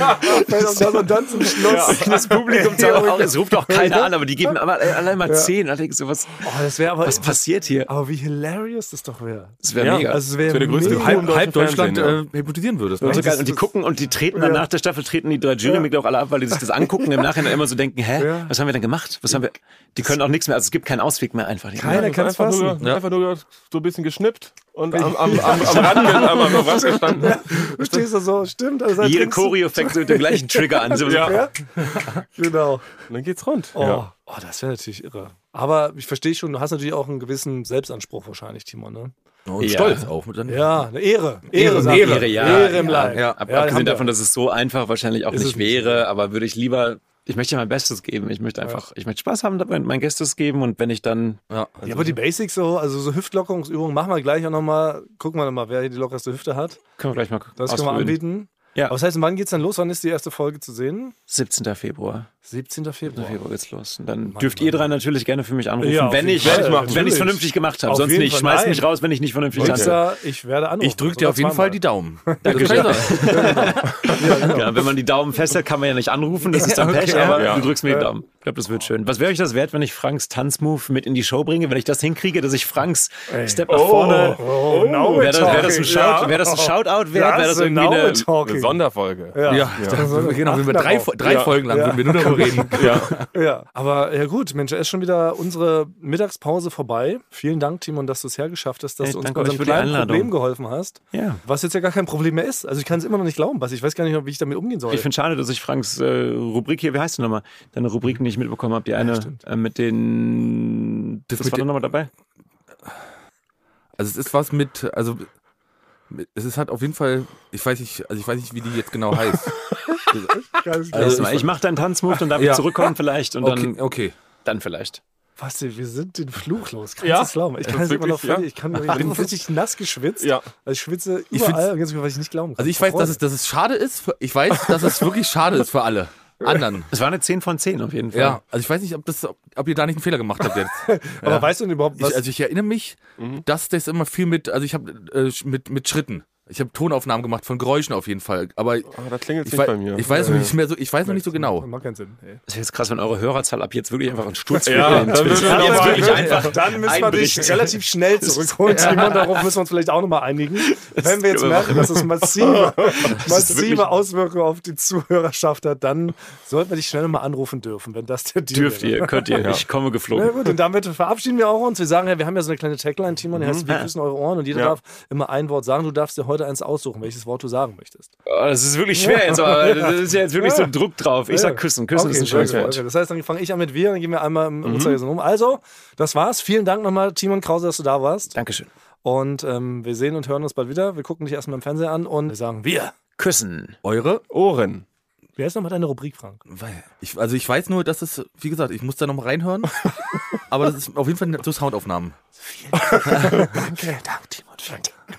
und dann zum Schluss. Das Publikum zahlt auch, es ruft auch keiner an, aber die geben allein mal zehn. Da denkst du, was, Oh, das wäre aber was passiert hier? Aber wie hilarious das doch wäre. Das wäre Ja, mega. Also wäre Das wäre der größte halb, halb Deutschland äh, hypnotisieren würdest. Ne? so. Und die gucken und die treten dann nach der Staffel, treten die drei Jurymitglieder auch alle ab, weil die sich das angucken und im Nachhinein immer so denken, hä, Ja. was haben wir denn gemacht? Was haben wir? Die können auch nichts mehr, also es gibt keinen Ausweg mehr einfach. Keiner kann es einfach fassen. nur, einfach nur so ein bisschen geschnippt und am, am, <laughs> am, am Rand, am, am Rand gestanden. <laughs> Du stehst da so, stimmt. Also Jede trinkst du- Choreo fängt so mit dem gleichen Trigger an. So, <laughs> Ja. Ja, genau. Und dann geht's rund. Oh, Ja. oh das wäre natürlich irre. Aber ich verstehe schon, du hast natürlich auch einen gewissen Selbstanspruch wahrscheinlich, Timon. Ne? Und Ja. stolz auch. Mit dann, Ja, eine Ehre. Ehre, Ehre. Ehre, ja. Ehre im Leib. ja. Ab, Ja, abgesehen davon, dass es so einfach wahrscheinlich auch Ist nicht. wäre, aber würde ich lieber, ich möchte ja mein Bestes geben. Ich möchte einfach, ich möchte Spaß haben und mein Bestes geben und wenn ich dann, Ja. Ja, aber die Basics so, also so Hüftlockerungsübungen machen wir gleich auch nochmal. Gucken wir nochmal, wer hier die lockerste Hüfte hat. können wir gleich mal Das können wir ausprobieren. anbieten. Ja. Aber was heißt, wann geht's dann los? Wann ist die erste Folge zu sehen? 17. Februar. 17. Februar. Februar geht's los. Und dann dürft ihr drei natürlich gerne für mich anrufen, Ja, wenn ich, Fall, wenn ich es vernünftig gemacht habe. Auf Sonst nicht. Fall, Schmeißt nein. mich raus, wenn ich nicht vernünftig. Nixer, ich werde anrufen. Ich drücke dir auf jeden Sogar Fall die Daumen. Dankeschön. <laughs> Dankeschön. Ja, <laughs> wenn man die Daumen festhält, kann man ja nicht anrufen. Das ist dann Pech, aber Ja. du drückst mir die Daumen. Ich glaube, das wird schön. Was wäre euch das wert, wenn ich Franks Tanzmove mit in die Show bringe? Wenn ich das hinkriege, dass ich Franks Step nach vorne. Oh, now Wäre we're das, wär das, ein. Shout, wär das ein Shoutout wert? Wäre das irgendwie eine. Sonderfolge. Ja. Ja, genau. Drei. Folgen lang würden wir nur darüber reden. <laughs> Ja. Ja, aber ja gut, Mensch, da ist schon wieder unsere Mittagspause vorbei. Vielen Dank, Timon, dass du es hergeschafft hast, dass Hey, du uns bei die kleinen. Problem geholfen hast. Ja. Was jetzt ja gar kein Problem mehr ist. Also ich kann es immer noch nicht glauben, was ich weiß gar nicht, wie ich damit umgehen soll. Ich finde schade, dass ich Franks äh, Rubrik hier, wie heißt die nochmal? Deine Rubrik nicht mitbekommen habe. Die eine stimmt. äh, mit den. Das Das mit war den- doch nochmal dabei? Also es ist was mit, also es ist halt auf jeden Fall, ich weiß nicht, also ich weiß nicht, wie die jetzt genau heißt. <laughs> <laughs> Also ich mache deinen Tanzmove, dann darf ich Ja. zurückkommen vielleicht und Okay, dann, okay. dann vielleicht. Basti, wir sind den Fluch los. Kannst Ja? du es glauben? Ich kann es immer noch ja? ich, kann, ich bin <laughs> richtig nass geschwitzt. Ja. Also ich schwitze Ich überall, ganz weil ich nicht glauben kann. Also ich weiß, dass es, dass es schade ist. Für, ich weiß, dass es wirklich schade ist für alle anderen. Es war eine 10 von 10 auf jeden Fall. Ja, also ich weiß nicht, ob, das, ob, ob ihr da nicht einen Fehler gemacht habt jetzt. <laughs> Aber weißt du denn überhaupt, was... Ich, also ich erinnere mich, dass das immer viel mit, also ich habe äh, mit, mit Schritten. Ich habe Tonaufnahmen gemacht von Geräuschen auf jeden Fall. Aber Aber da klingelt nicht bei mir. ich weiß noch nicht mehr so, ich weiß noch nicht so genau. Macht keinen Sinn. Ey. Das ist jetzt krass, wenn eure Hörerzahl ab jetzt wirklich einfach einen Sturz Ja, dann jetzt wirklich <laughs> einfach Dann müssen wir dich relativ schnell zurückholen, <laughs> Simon. Darauf müssen wir uns vielleicht auch nochmal einigen. Wenn wir jetzt merken, dass es massive, <laughs> massive Auswirkungen auf die Zuhörerschaft hat, dann sollten wir dich schnell mal anrufen dürfen, wenn das der Deal Dürft wäre. ihr, könnt ihr. Ich komme Na geflogen. gut, und damit verabschieden wir auch uns. Wir sagen ja, wir haben ja so eine kleine Tagline, Timon, die heißt, wir küssen eure Ohren und jeder Ja. darf immer ein Wort sagen. Du darfst dir heute heute eins aussuchen, welches Wort du sagen möchtest. Oh, das ist wirklich schwer jetzt, aber <laughs> das ist ja jetzt wirklich so ein Druck drauf. Ich sag küssen. Küssen Okay, ist ein schönes Wort. okay. Das heißt, dann fange ich an mit wir, dann gehen wir einmal im Mhm. Uhrzeigersinn um. Also, das war's. Vielen Dank nochmal, Timon Krause, dass du da warst. Dankeschön. Und ähm, wir sehen und hören uns bald wieder. Wir gucken dich erstmal im Fernsehen an und wir sagen wir. Küssen. Eure? Ohren. Wie heißt nochmal deine Rubrik, Frank? Weil ich, also ich weiß nur, dass es, wie gesagt, ich muss da noch mal reinhören. <laughs> aber das ist auf jeden Fall so Soundaufnahmen. <laughs> Vielen Dank, Timon. Vielen Dank.